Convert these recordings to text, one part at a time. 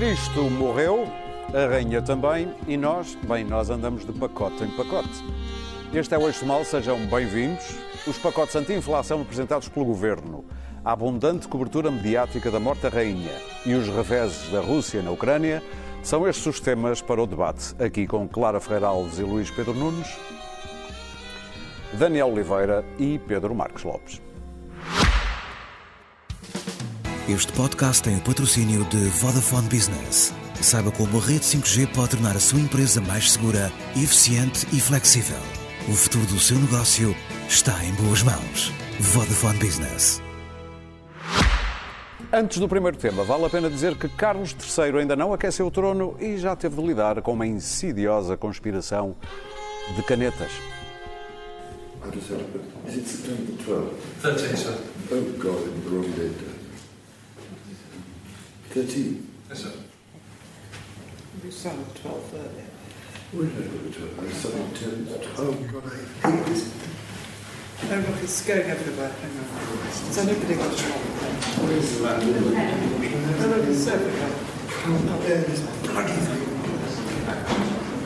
Cristo morreu, a rainha também, e nós, bem, nós andamos de pacote em pacote. Este é o Eixo Mal, sejam bem-vindos. Os pacotes anti-inflação apresentados pelo Governo, a abundante cobertura mediática da morte da rainha e os reveses da Rússia na Ucrânia são estes os temas para o debate, aqui com Clara Ferreira Alves e Luís Pedro Nunes, Daniel Oliveira e Pedro Marcos Lopes. Este podcast tem o patrocínio de Vodafone Business. Saiba como a rede 5G pode tornar a sua empresa mais segura, eficiente e flexível. O futuro do seu negócio está em boas mãos. Vodafone Business. Antes do primeiro tema, vale a pena dizer que Carlos III ainda não aqueceu o trono e já teve de lidar com uma insidiosa conspiração de canetas. How does that? Is it September 12th? 13, sir. Oh God, in the wrong date. 13. Yes, sir. We started at 12 earlier. We didn't 12. We started 10, 12, got 8. Oh, God, it's going everywhere. Hang on. Has anybody got a problem? Where is the land? Oh, look, it's everywhere. Oh, there, this bloody thing.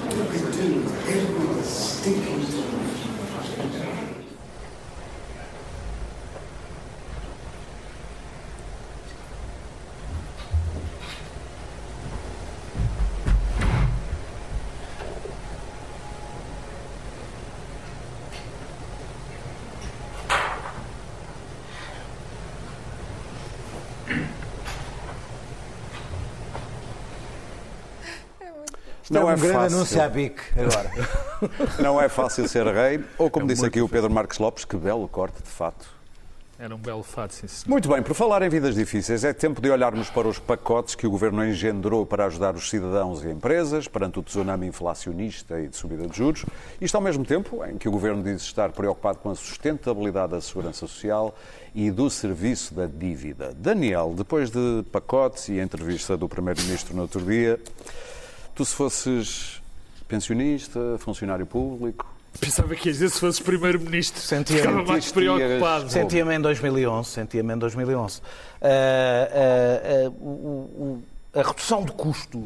What are we doing? Everyone's stinking. Não é um grande fácil. anúncio à BIC agora. Não é fácil ser rei, ou como disse aqui o Pedro Marcos Lopes, que belo corte de fato. Era um belo fato, sim, senhor. Muito bem, por falar em vidas difíceis, é tempo de olharmos para os pacotes que o Governo engendrou para ajudar os cidadãos e empresas perante o tsunami inflacionista e de subida de juros. Isto ao mesmo tempo em que o Governo diz estar preocupado com a sustentabilidade da segurança social e do serviço da dívida. Daniel, depois de pacotes e a entrevista do Primeiro-Ministro no outro dia, tu se fosses pensionista, funcionário público, Pensava que ia dizer se fosse primeiro-ministro. Sentia-me Ficava mais preocupado. Sentia-me em 2011, sentia-me em 2011. Ah, ah, ah, o- o- o- a redução de custos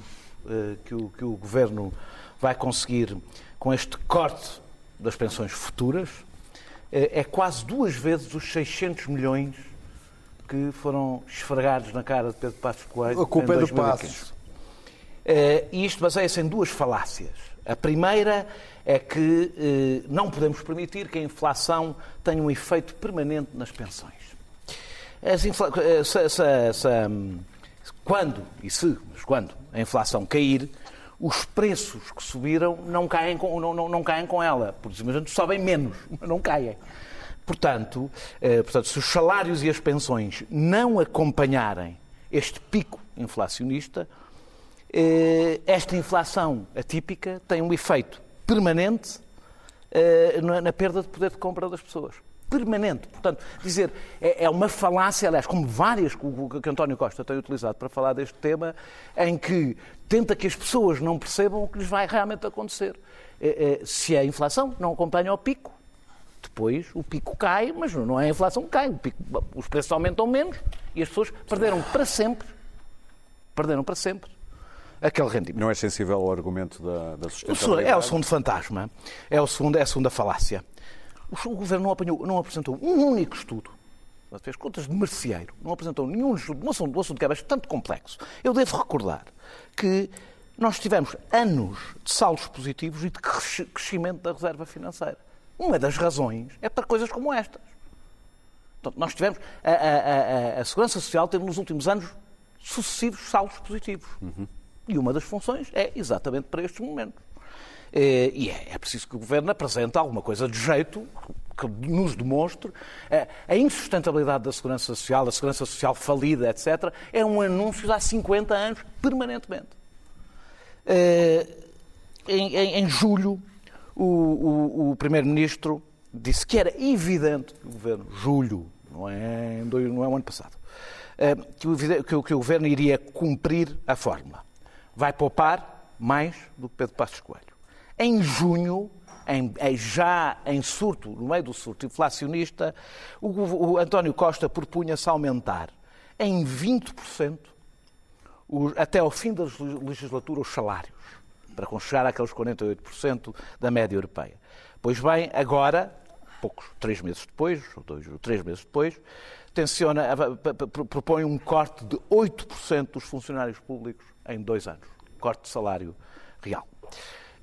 ah, que, o, que o Governo vai conseguir com este corte das pensões futuras ah, é quase duas vezes os 600 milhões que foram esfregados na cara de Pedro Passos Coelho A culpa em é do 2015. Passos. Eh, E isto baseia-se em duas falácias. A primeira é que eh, não podemos permitir que a inflação tenha um efeito permanente nas pensões. Infla- eh, se- se- se, hum, quando, e se, mas quando a inflação cair, os preços que subiram não caem com, não, não, não caem com ela. Por simplesmente sobem menos, mas não caem. Portanto, eh, portanto, se os salários e as pensões não acompanharem este pico inflacionista, esta inflação atípica tem um efeito permanente eh, na perda de poder de compra das pessoas. Permanente. Portanto, dizer, é é uma falácia, aliás, como várias que António Costa tem utilizado para falar deste tema, em que tenta que as pessoas não percebam o que lhes vai realmente acontecer. Eh, eh, Se a inflação não acompanha o pico, depois o pico cai, mas não é a inflação que cai, pico- os preços aumentam menos e as pessoas perderam para sempre, perderam para sempre aquele rendimento. não é sensível ao argumento da, da sustentabilidade? é o segundo fantasma, é, o segundo, é a segunda falácia. O, Governo não, apanhou- não apresentou um único estudo, fez contas de merceeiro, não apresentou nenhum estudo, um assunto, um assunto que é bastante complexo. Eu devo recordar que nós tivemos anos de saldos positivos e de cresci- crescimento da reserva financeira. Uma das razões é para coisas como estas. Portanto, nós tivemos. A, a- a- a- Segurança Social teve nos últimos anos sucessivos saldos positivos. E uma das funções é exatamente para estes momentos. Eh, E é, é preciso que o Governo apresente alguma coisa de jeito que nos demonstre eh, a insustentabilidade da Segurança Social, a Segurança Social falida, etc. É um anúncio de há 50 anos, permanentemente. Eh, em, em- em julho, o, o- o Primeiro-Ministro disse que era evidente que o Governo, julho, não é, não é o ano passado, que o- que o Governo iria cumprir a fórmula. Vai poupar mais do que Pedro Passos Coelho. Em junho, em- em- já em surto, no meio do surto inflacionista, o, o António Costa propunha-se aumentar em 20% os- até ao fim da legislatura os salários, para chegar àqueles 48% da média europeia. Pois bem, agora, poucos, três meses depois, ou dois ou três meses depois, propõe um corte de 8% dos funcionários públicos em dois anos. Corte de salário real.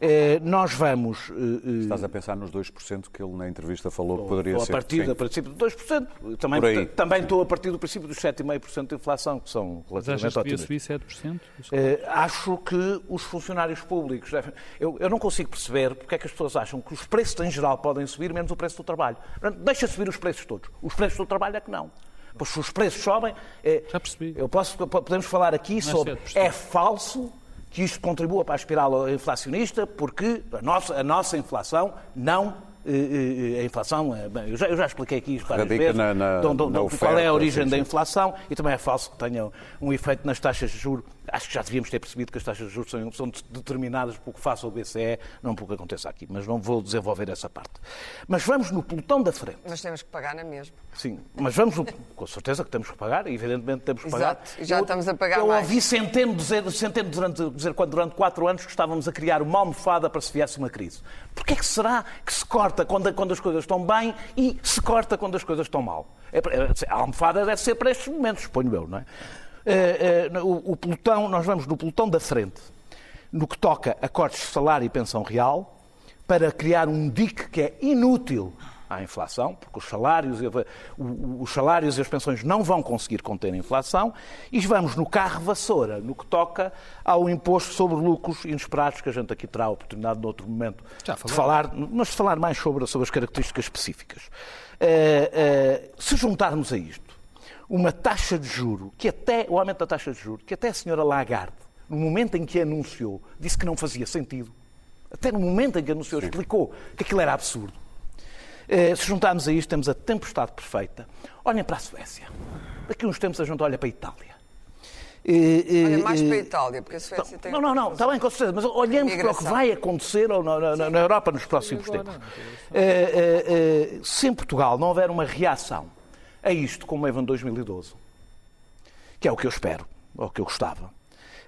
Eh, Nós vamos. eh, eh, Estás a pensar nos 2% que ele na entrevista falou que poderia Estou a ser. partir Sim. do princípio de 2%. Também, Por aí. também estou a partir do princípio dos 7,5% de inflação, que são Mas achas relativamente que devia otimistas. subir 7%? Eh, acho que os funcionários públicos devem. Eu, eu não consigo perceber porque é que as pessoas acham que os preços em geral podem subir, menos o preço do trabalho. Portanto, Deixa subir os preços todos. Os preços do trabalho é que não. Pois se os preços sobem. eh, Já percebi. Eu posso, podemos falar aqui é sobre. 7%. É falso que isto contribua para a espiral inflacionista, porque a nossa, a nossa inflação não. eh, eh, A inflação, eh, bem, eu já, eu já expliquei aqui isto várias Radica vezes, na- na- de onde- na de qual oferta, é a origem sim, da inflação e também é falso que tenha um efeito nas taxas de juros. Acho que já devíamos ter percebido que as taxas de juros são, são determinadas pelo que faça o BCE, não pelo que aconteça aqui, mas não vou desenvolver essa parte. Mas vamos no pelotão da frente. Mas temos que pagar na mesma. Sim, mas vamos, no- com certeza que temos que pagar, evidentemente temos que pagar. Exato, já estamos a pagar eu mais. ouvi Centeno dizer, Centeno durante, dizer quando durante quatro anos que estávamos a criar uma almofada para se viesse uma crise. Porquê é que será que se corta quando, quando as coisas estão bem e se corta quando as coisas estão mal? É é- a almofada deve ser para estes momentos, suponho eu, não é? Eh, eh, o, o pelotão, nós vamos no pelotão da frente, no que toca a cortes de salário e pensão real, para criar um dique que é inútil à inflação, porque os salários, e os salários e as pensões não vão conseguir conter a inflação, e vamos no carro vassoura, no que toca ao imposto sobre lucros inesperados, que a gente aqui terá a oportunidade, noutro momento, de falar, mas de falar mais sobre, sobre as características específicas. Eh, se juntarmos a isto uma taxa de juro, que até, o aumento da taxa de juro, que até a senhora Lagarde, no momento em que anunciou, disse que não fazia sentido. Até no momento em que anunciou, explicou que aquilo era absurdo. Eh, se juntarmos a isto, temos a tempestade perfeita. Olhem para a Suécia. Daqui a uns tempos a gente olha para a Itália. Eh, Olha, mais eh, para a Itália, porque a Suécia tem. não, não, não, está bem, com certeza, mas olhemos para o que vai acontecer na, na- na Europa nos próximos tempos. Se em Portugal não houver uma reação a isto como em 2012, que é o que eu espero, ou o que eu gostava,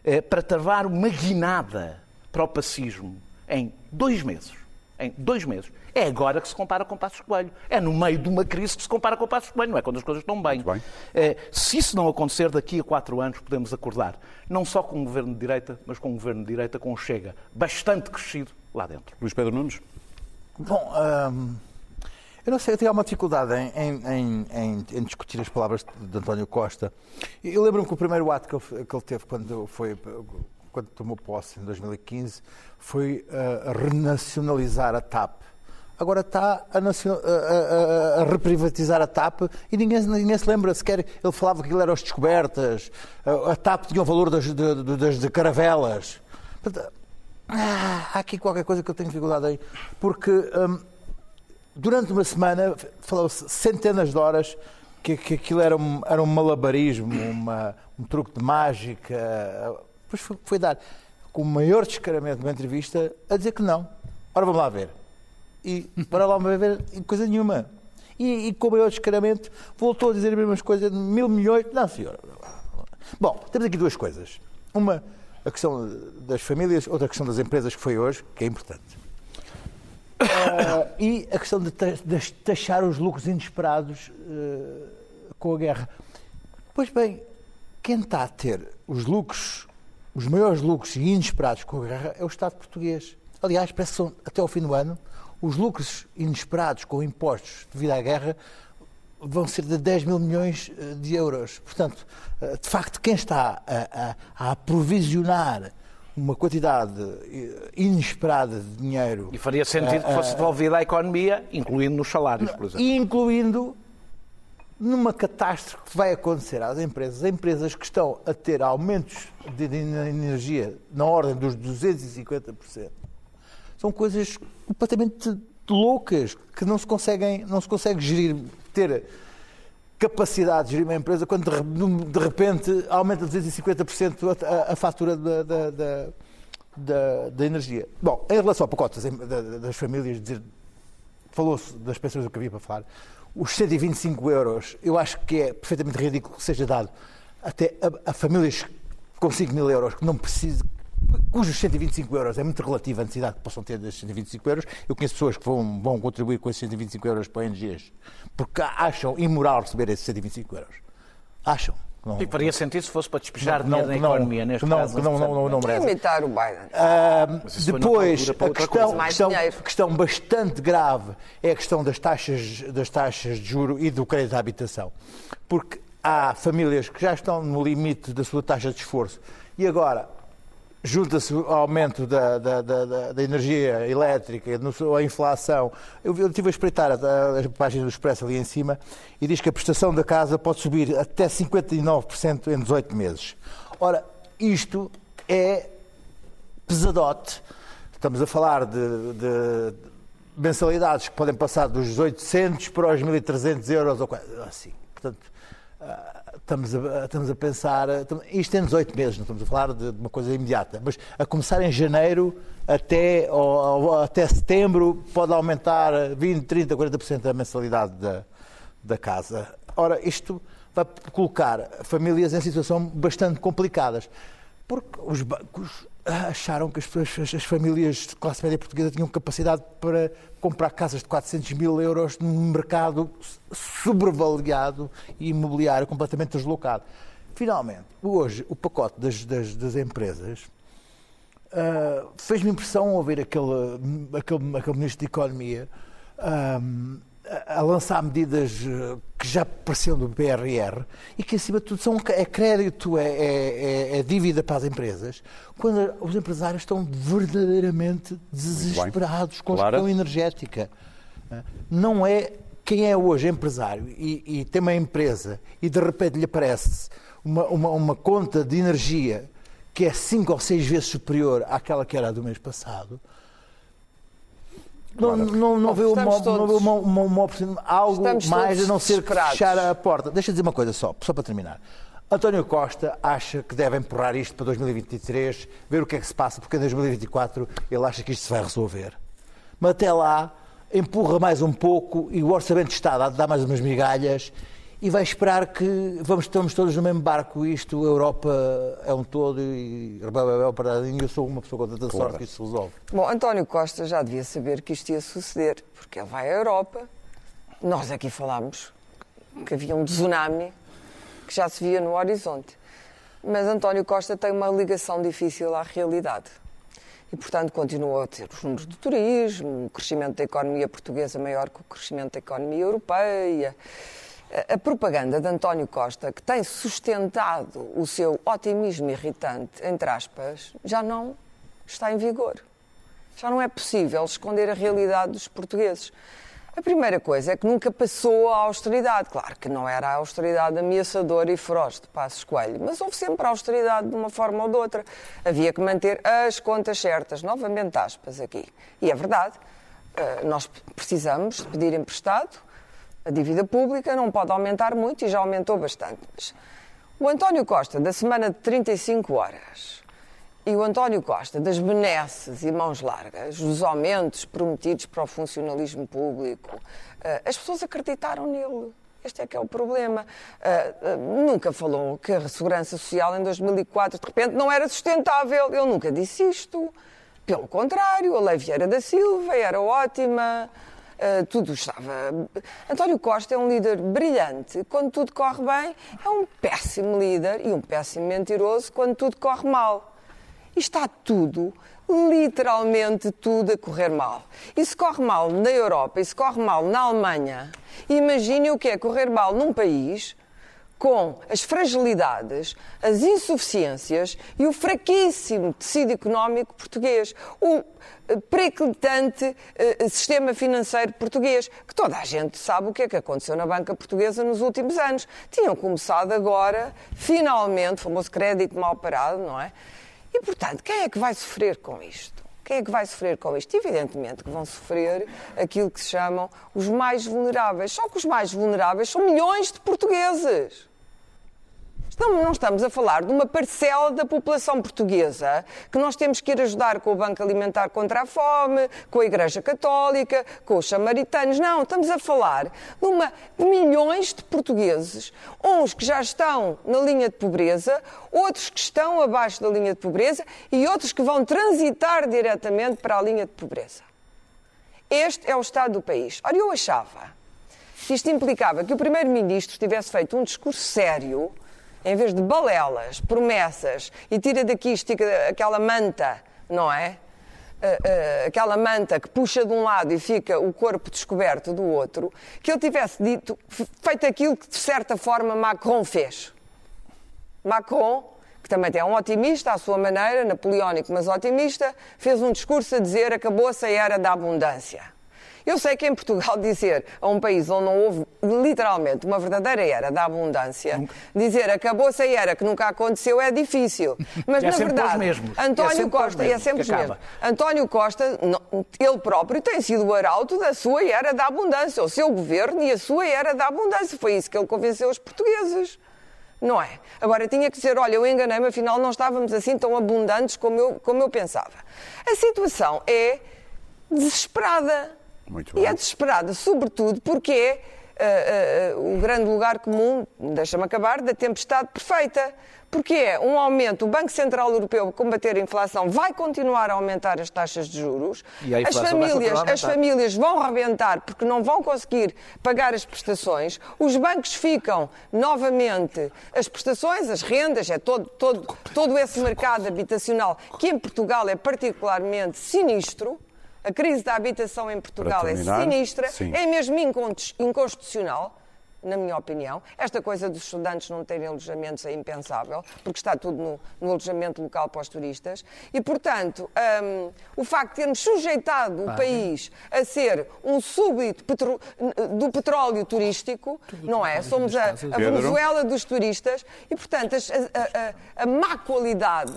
eh, para travar uma guinada para o pacismo em dois meses, em dois meses, é agora que se compara com Passos Coelho. É no meio de uma crise que se compara com Passos Coelho, não é quando as coisas estão bem. Bem. Eh, se isso não acontecer, daqui a quatro anos podemos acordar, não só com um governo de direita, mas com um governo de direita com um Chega bastante crescido lá dentro. Luís Pedro Nunes? Bom, hum, eu não sei, eu tenho alguma dificuldade em, em- em- em- discutir as palavras de, António Costa. Eu lembro-me que o primeiro ato que ele, que ele teve quando, foi, quando tomou posse, em 2015, foi uh, renacionalizar a TAP. Agora está a, a- a- a- reprivatizar a TAP e ninguém, ninguém se lembra sequer. Ele falava que aquilo era as descobertas, a, a TAP tinha o valor das, de, das de caravelas. Portanto, ah, há aqui qualquer coisa que eu tenho dificuldade em. Porque hum, durante uma semana falou-se centenas de horas que, que aquilo era um, era um malabarismo, uma, um truque de mágica. Depois foi, foi dar com o maior descaramento numa entrevista a dizer que não. Ora, vamos lá ver. E para lá vamos ver coisa nenhuma. E, e com o maior descaramento voltou a dizer as mesmas coisas, mil milhões. Não, senhora. Bom, temos aqui duas coisas. Uma, a questão das famílias, outra a questão das empresas, que foi hoje, que é importante. Ah, e a questão de, ta- de taxar os lucros inesperados eh, com a guerra. Pois bem, quem está a ter os lucros, os maiores lucros inesperados com a guerra é o Estado português. Aliás, parece que são, até ao fim do ano, os lucros inesperados com impostos devido à guerra vão ser de 10 mil milhões eh, de euros. Portanto, de facto, quem está a, a- a aprovisionar uma quantidade eh, inesperada de dinheiro E faria sentido que fosse devolvida à economia, incluindo nos salários, por exemplo. e incluindo numa catástrofe que vai acontecer às empresas, empresas que estão a ter aumentos de, de energia na ordem dos 250%. São coisas completamente loucas que não se conseguem, não se consegue gerir, ter capacidade de gerir uma empresa quando de, re- de repente aumenta 250% a, a- a fatura da, da, da, da- energia. Bom, em relação a pacotes em- da- das famílias, falou-se das pensões do que havia para falar. Os 125 euros, eu acho que é perfeitamente ridículo que seja dado até a, a famílias com 5 mil euros, que não precisa, cujos 125 euros é muito relativa a necessidade que possam ter desses 125 euros. Eu conheço pessoas que vão, vão contribuir com esses 125 euros para ONGs porque acham imoral receber esses 125 euros. Acham. Não, E faria sentido se fosse para despejar não, dinheiro na não, economia, neste não, caso. não, não, não, não merece. imitar o Biden. Ah, depois, a questão, questão, questão bastante grave é a questão das taxas, das taxas de juro e do crédito à habitação. Porque há famílias que já estão no limite da sua taxa de esforço e agora junta-se o aumento da, da, da, da- energia elétrica, a inflação. Eu, estive a espreitar a, a página do Expresso ali em cima e diz que a prestação da casa pode subir até 59% em 18 meses. Ora, isto é pesadote. Estamos a falar de, de mensalidades que podem passar dos 800 para os 1.300 euros ou assim. Portanto, ah, estamos a, estamos a pensar. estamos- Isto em 18 meses, não estamos a falar de, de uma coisa imediata, mas a começar em janeiro até, ou, ou até setembro pode aumentar 20, 30, 40% a mensalidade da, da casa. Ora, isto vai colocar famílias em situação bastante complicadas. Porque os bancos acharam que as, as- as famílias de classe média portuguesa tinham capacidade para comprar casas de 400 mil euros num mercado sobreavaliado e imobiliário completamente deslocado. Finalmente, hoje, o pacote das, das, das empresas ah, fez-me impressão ouvir aquele, aquele, aquele ministro de Economia ahm, a, lançar medidas eh, que já pareciam do PRR e que, acima de tudo, são, é crédito, é, é- é- é dívida para as empresas, quando os empresários estão verdadeiramente desesperados com a questão energética. Ah, Não é quem é hoje empresário e, e tem uma empresa e de repente lhe aparece uma, uma, uma conta de energia que é cinco ou seis vezes superior àquela que era do mês passado, não, não, não vê uma, todos- uma, uma, uma oportunidade- algo Estamos mais a não ser que fechar a porta. Deixa eu dizer uma coisa só, só para terminar. António Costa acha que deve empurrar isto para 2023, ver o que é que se passa, porque em 2024 ele acha que isto se vai resolver. Mas até lá, empurra mais um pouco e o Orçamento de Estado dá mais umas migalhas e vai esperar que vamos, estamos todos no mesmo barco. Isto, a Europa é um todo e eu sou uma pessoa com tanta sorte que isto se resolve. Bom, António Costa já devia saber que isto ia suceder, porque ele vai à Europa. Nós aqui falámos que havia um tsunami que já se via no horizonte. Mas António Costa tem uma ligação difícil à realidade. E, portanto, continua a ter os números do turismo, o crescimento da economia portuguesa maior que o crescimento da economia europeia. A- propaganda de António Costa, que tem sustentado o seu otimismo irritante, entre aspas, já não está em vigor. Já não é possível esconder a realidade dos portugueses. A primeira coisa é que nunca passou a austeridade. Claro que não era a austeridade ameaçadora e feroz de Passos Coelho, mas houve sempre a austeridade de uma forma ou de outra. Havia que manter as contas certas, novamente aspas aqui. E é verdade, eh, nós precisamos pedir emprestado, a dívida pública não pode aumentar muito e já aumentou bastante. Mas o António Costa, da semana de 35 horas, e o António Costa, das benesses e mãos largas, dos aumentos prometidos para o funcionalismo público, eh, as pessoas acreditaram nele. Este é que é o problema. Eh, eh, nunca falou que a segurança social em 2004 de repente não era sustentável. Eu nunca disse isto. Pelo contrário, a Lei Vieira da Silva era ótima. Uh, tudo estava. António Costa é um líder brilhante quando tudo corre bem, é um péssimo líder e um péssimo mentiroso quando tudo corre mal. E está tudo, literalmente tudo a correr mal. E se corre mal na Europa e se corre mal na Alemanha, imagine o que é correr mal num país com as fragilidades, as insuficiências e o fraquíssimo tecido económico português, o eh, periclitante eh, sistema financeiro português, que toda a gente sabe o que é que aconteceu na banca portuguesa nos últimos anos. Tinham começado agora, finalmente, o famoso crédito mal parado, não é? E, portanto, quem é que vai sofrer com isto? Quem é que vai sofrer com isto? Evidentemente que vão sofrer aquilo que se chamam os mais vulneráveis. Só que os mais vulneráveis são milhões de portugueses. Então, não estamos a falar de uma parcela da população portuguesa que nós temos que ir ajudar com o Banco Alimentar contra a Fome, com a Igreja Católica, com os samaritanos. Não, estamos a falar de, uma, de milhões de portugueses, uns que já estão na linha de pobreza, outros que estão abaixo da linha de pobreza e outros que vão transitar diretamente para a linha de pobreza. Este é o estado do país. Ora, eu achava que isto implicava que o Primeiro-Ministro tivesse feito um discurso sério em vez de balelas, promessas e tira daqui, estica aquela manta, não é? Uh, uh, aquela manta que puxa de um lado e fica o corpo descoberto do outro, que ele tivesse dito, feito aquilo que de certa forma Macron fez. Macron, que também é um otimista à sua maneira, napoleónico, mas otimista, fez um discurso a dizer acabou-se a era da abundância. Eu sei que em Portugal dizer a um país onde não houve literalmente uma verdadeira era da abundância, nunca. dizer acabou-se a era que nunca aconteceu é difícil. Mas é na verdade, António é Costa, e é sempre os mesmos. António Costa, ele próprio tem sido o arauto da sua era da abundância, o seu governo e a sua era da abundância. Foi isso que ele convenceu os portugueses. Não é? Agora, tinha que dizer, olha, eu enganei-me, afinal não estávamos assim tão abundantes como eu, como eu pensava. A situação é desesperada. Muito e é desesperada, sobretudo porque é uh, uh, o grande lugar comum, deixa-me acabar, da tempestade perfeita. Porque é um aumento, o Banco Central Europeu, combater a inflação, vai continuar a aumentar as taxas de juros. as famílias, as famílias vão rebentar porque não vão conseguir pagar as prestações. Os bancos ficam novamente as prestações, as rendas, é todo, todo, todo esse mercado habitacional que em Portugal é particularmente sinistro. A crise da habitação em Portugal terminar, é sinistra, sim. é mesmo inconstitucional, na minha opinião. Esta coisa dos estudantes não terem alojamentos é impensável, porque está tudo no, no alojamento local para os turistas. E, portanto, um, o facto de termos sujeitado o país a ser um súbito petro, do petróleo turístico, não é? Somos a, a Venezuela dos turistas e, portanto, a, a, a, má qualidade,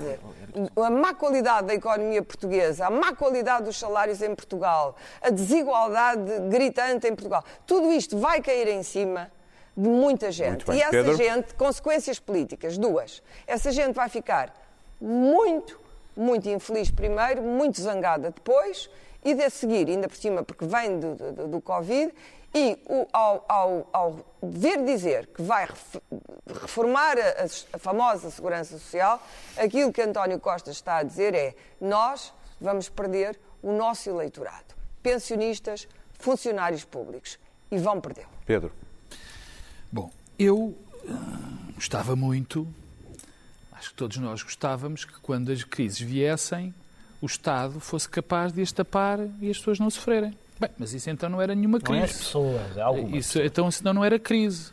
a má qualidade da economia portuguesa, a má qualidade dos salários em Portugal, a desigualdade gritante em Portugal, tudo isto vai cair em cima de muita gente. bem. E essa Pedro? gente, consequências políticas, duas. Essa gente vai ficar muito, muito infeliz primeiro, muito zangada depois, e de a seguir, ainda por cima, porque vem do, do, do Covid, e o, ao, ao, ao ver dizer que vai ref- reformar a, a famosa segurança social, aquilo que António Costa está a dizer é: nós vamos perder o nosso eleitorado. Pensionistas, funcionários públicos. E vão perdê-lo. Pedro. Eu ah, gostava muito, acho que todos nós gostávamos, que quando as crises viessem, o Estado fosse capaz de as tapar e as pessoas não sofrerem. Bem, mas isso então não era nenhuma Não é as crise. pessoas, é algumas. Isso, então, senão não era crise.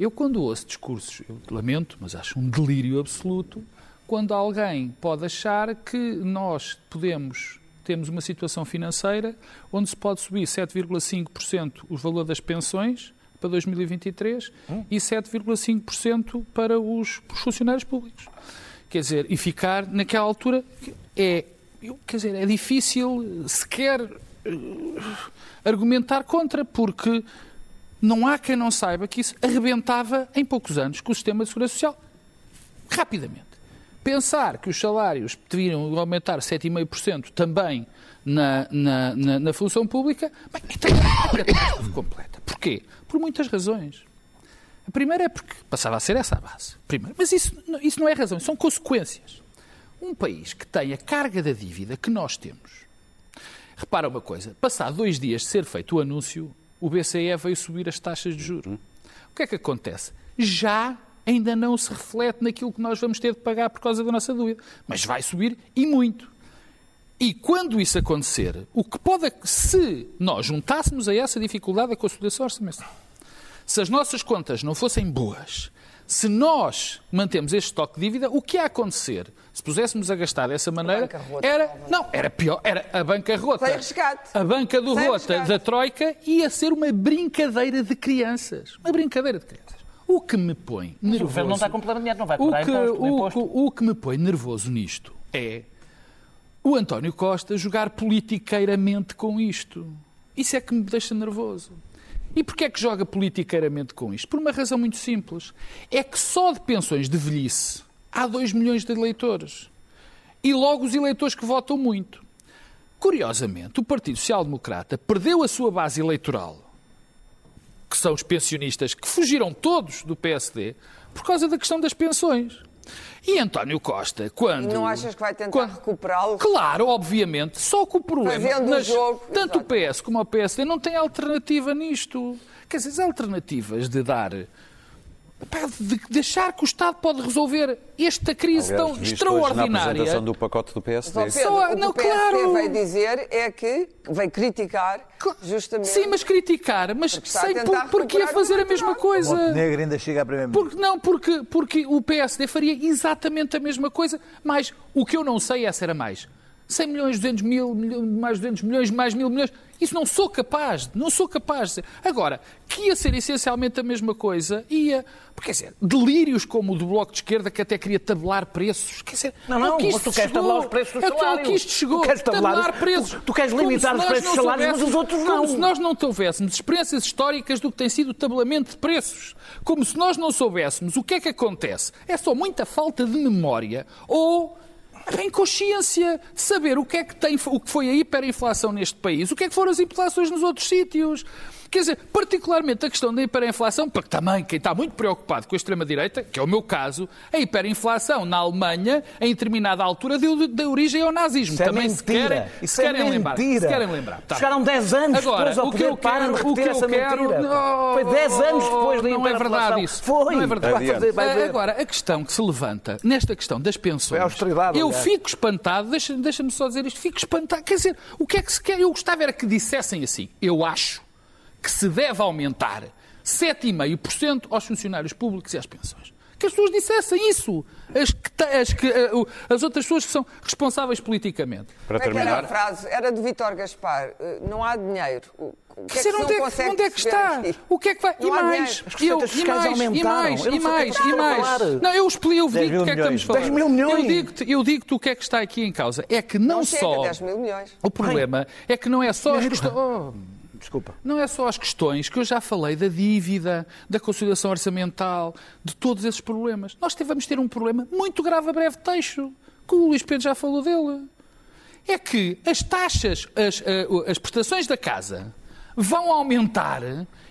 Eu, quando ouço discursos, eu lamento, mas acho um delírio absoluto, quando alguém pode achar que nós podemos, temos uma situação financeira onde se pode subir 7,5% o valor das pensões para 2023 e 7,5% para os, os funcionários públicos. Quer dizer, e ficar naquela altura é, quer dizer, é difícil sequer argumentar contra, porque não há quem não saiba que isso arrebentava em poucos anos com o sistema de segurança social. Rapidamente. Pensar que os salários deveriam aumentar 7,5% também na, na, na, na função pública, bem, então é uma catástrofe completa. Porquê? Por muitas razões. A primeira é porque passava a ser essa a base. Primeiro. Mas isso, isso não é razão, são consequências. Um país que tem a carga da dívida que nós temos, Repara uma coisa, passado dois dias de ser feito o anúncio, o BCE veio subir as taxas de juros. O que é que acontece? Já ainda não se reflete naquilo que nós vamos ter de pagar por causa da nossa dúvida, mas vai subir e muito. E quando isso acontecer, o que pode, se nós juntássemos a essa dificuldade a consolidação orçamental, se as nossas contas não fossem boas, se nós mantemos este estoque de dívida, o que ia acontecer? Se puséssemos a gastar dessa maneira, era não, era pior, era a bancarrota. Sem resgate. A banca do Sem rota resgate. da Troika ia ser uma brincadeira de crianças. Uma brincadeira de crianças. O que me põe O nervoso... governo não está dinheiro, não vai O que, imposto, o o, o que me põe nervoso nisto é o António Costa jogar politiqueiramente com isto. Isso é que me deixa nervoso. E porquê é que joga politiqueiramente com isto? Por uma razão muito simples. É que só de pensões de velhice há 2 milhões de eleitores. E logo os eleitores que votam muito. Curiosamente, o Partido Social Democrata perdeu a sua base eleitoral, que são os pensionistas, que fugiram todos do PSD, por causa da questão das pensões. E António Costa, quando. Não achas que vai tentar quando- recuperá-lo? Claro, obviamente. Só que o problema. Fazendo o mas jogo, tanto exato. o PS como o PSD não têm alternativa nisto. Quer dizer, as alternativas de dar. Pá, De deixar que o Estado pode resolver esta crise Aliás, tão hoje Na extraordinária. apresentação do pacote do PSD. Só Pedro, Só- o que não, o PSD claro. veio dizer é que veio criticar justamente. Sim, mas criticar, mas Porque sem por, porque ia fazer a mesma coisa. Montenegro ainda chega a primeiro Porque, não, porque, porque o PSD faria exatamente a mesma coisa, mas o que eu não sei é se era mais 100 milhões, 200 mil, mais 200 milhões, mais mil milhões. Isso não sou capaz, não sou capaz de dizer. Agora, que ia ser essencialmente a mesma coisa, ia. Porque, quer dizer, delírios como o do Bloco de Esquerda, que até queria tabelar preços. Quer dizer, Não, não, que tu queres chegou, tabelar os preços dos é que- salários. que isto chegou, Tu queres tabelar os- preços. tu- tu queres Como limitar os preços dos salários, mas os outros Como não. se nós não tivéssemos experiências históricas do que tem sido o tabelamento de preços. Como se nós não soubéssemos o que é que acontece. É só muita falta de memória ou a inconsciência de saber o que é que tem, o que foi a hiperinflação neste país, o que é que foram as inflações nos outros sítios. Quer dizer, particularmente a questão da hiperinflação, porque também quem está muito preocupado com a extrema-direita, que é o meu caso, a hiperinflação na Alemanha, em determinada altura, deu, deu origem ao nazismo. Isso é também se mentira. querem, Isso se é querem lembrar. mentira. Se querem lembrar. Tá Chegaram 10 anos Agora, depois ao o que poder, eu param de quero, o que repetir eu essa quero, mentira. não, Foi 10 anos depois da não é verdade isso. Foi. Não é verdade. Vai fazer- vai ver. Agora, a questão que se levanta nesta questão das pensões, Foi a austeridade, eu aliás. fico espantado, deixa- deixa-me só dizer isto, fico espantado. Quer dizer, o que é que se quer? Eu gostava era que dissessem assim, eu acho que se deve aumentar 7,5% aos funcionários públicos e às pensões. Que as pessoas dissessem isso. As, que, as, que, eh, as outras pessoas que são responsáveis politicamente. Para que era a terminar, frase? Era de Vítor Gaspar. eh, Não há dinheiro. O que é que não onde é, que, onde é que está? aqui? O que é que vai? Não e mais? E eu, e mais, e mais, e mais, e mais. Não, eu explico, eu 10 digo o que é que estamos falar. 10 mil milhões. Eu digo-te eu digo o que é que está aqui em causa. É que não, Não chega, só... 10 mil milhões. O problema é que não é só as questões... Oh, Desculpa. não é só as questões que eu já falei da dívida, da consolidação orçamental, de todos esses problemas. Nós vamos ter um problema muito grave a breve texto, que o Luís Pedro já falou dele. É que as taxas, as, eh, as prestações da casa vão aumentar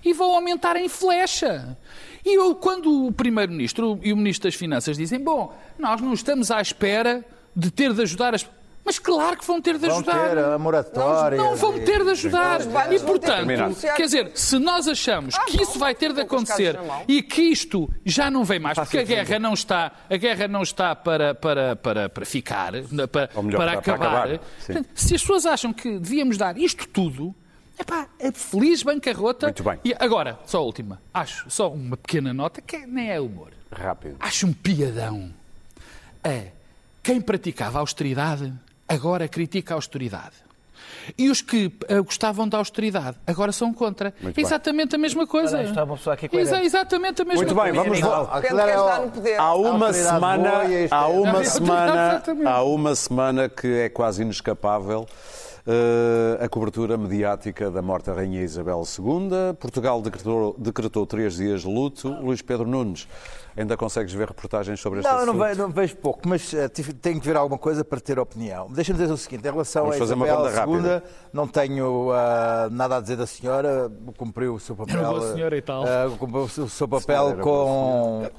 e vão aumentar em flecha. E eu, quando o Primeiro-Ministro e o Ministro das Finanças dizem, bom, nós não estamos à espera de ter de ajudar as... Mas claro que vão ter de Vão ajudar. ter a moratória. Não vão ter de ajudar. E, vão portanto, quer dizer, se nós achamos Ah, que não, isso vai ter de acontecer e que isto já não vem mais, porque a guerra não está, a guerra não está para, para, para, para ficar, para, Ou melhor, para para- para acabar. Portanto, se as pessoas acham que devíamos dar isto tudo, epá, é feliz bancarrota. Muito bem. E agora, só a última, acho, só uma pequena nota, que nem é humor. rápido. Acho um piadão. É, quem praticava austeridade, agora critica a austeridade. E os que eh, gostavam da austeridade, agora são contra. Muito É exatamente a mesma coisa. Olha, está uma pessoa aqui Exa- exatamente a mesma Muito bem, coisa. vamos lá. De quem está no poder. Há uma semana, há uma semana, há uma semana que é quase inescapável eh, a cobertura mediática da morte da Rainha Isabel II. Portugal decretou, decretou três dias de luto. Luís Pedro Nunes, ainda consegues ver reportagens sobre este Não, eu não assunto? vejo, não vejo pouco, mas tive- tenho que ver alguma coisa para ter opinião. Deixa-me dizer o seguinte, em relação Vamos a fazer uma Isabel. II, não tenho ah, nada a dizer da senhora, cumpriu o seu papel. Era boa senhora e tal. ah, cumpriu o seu- papel com,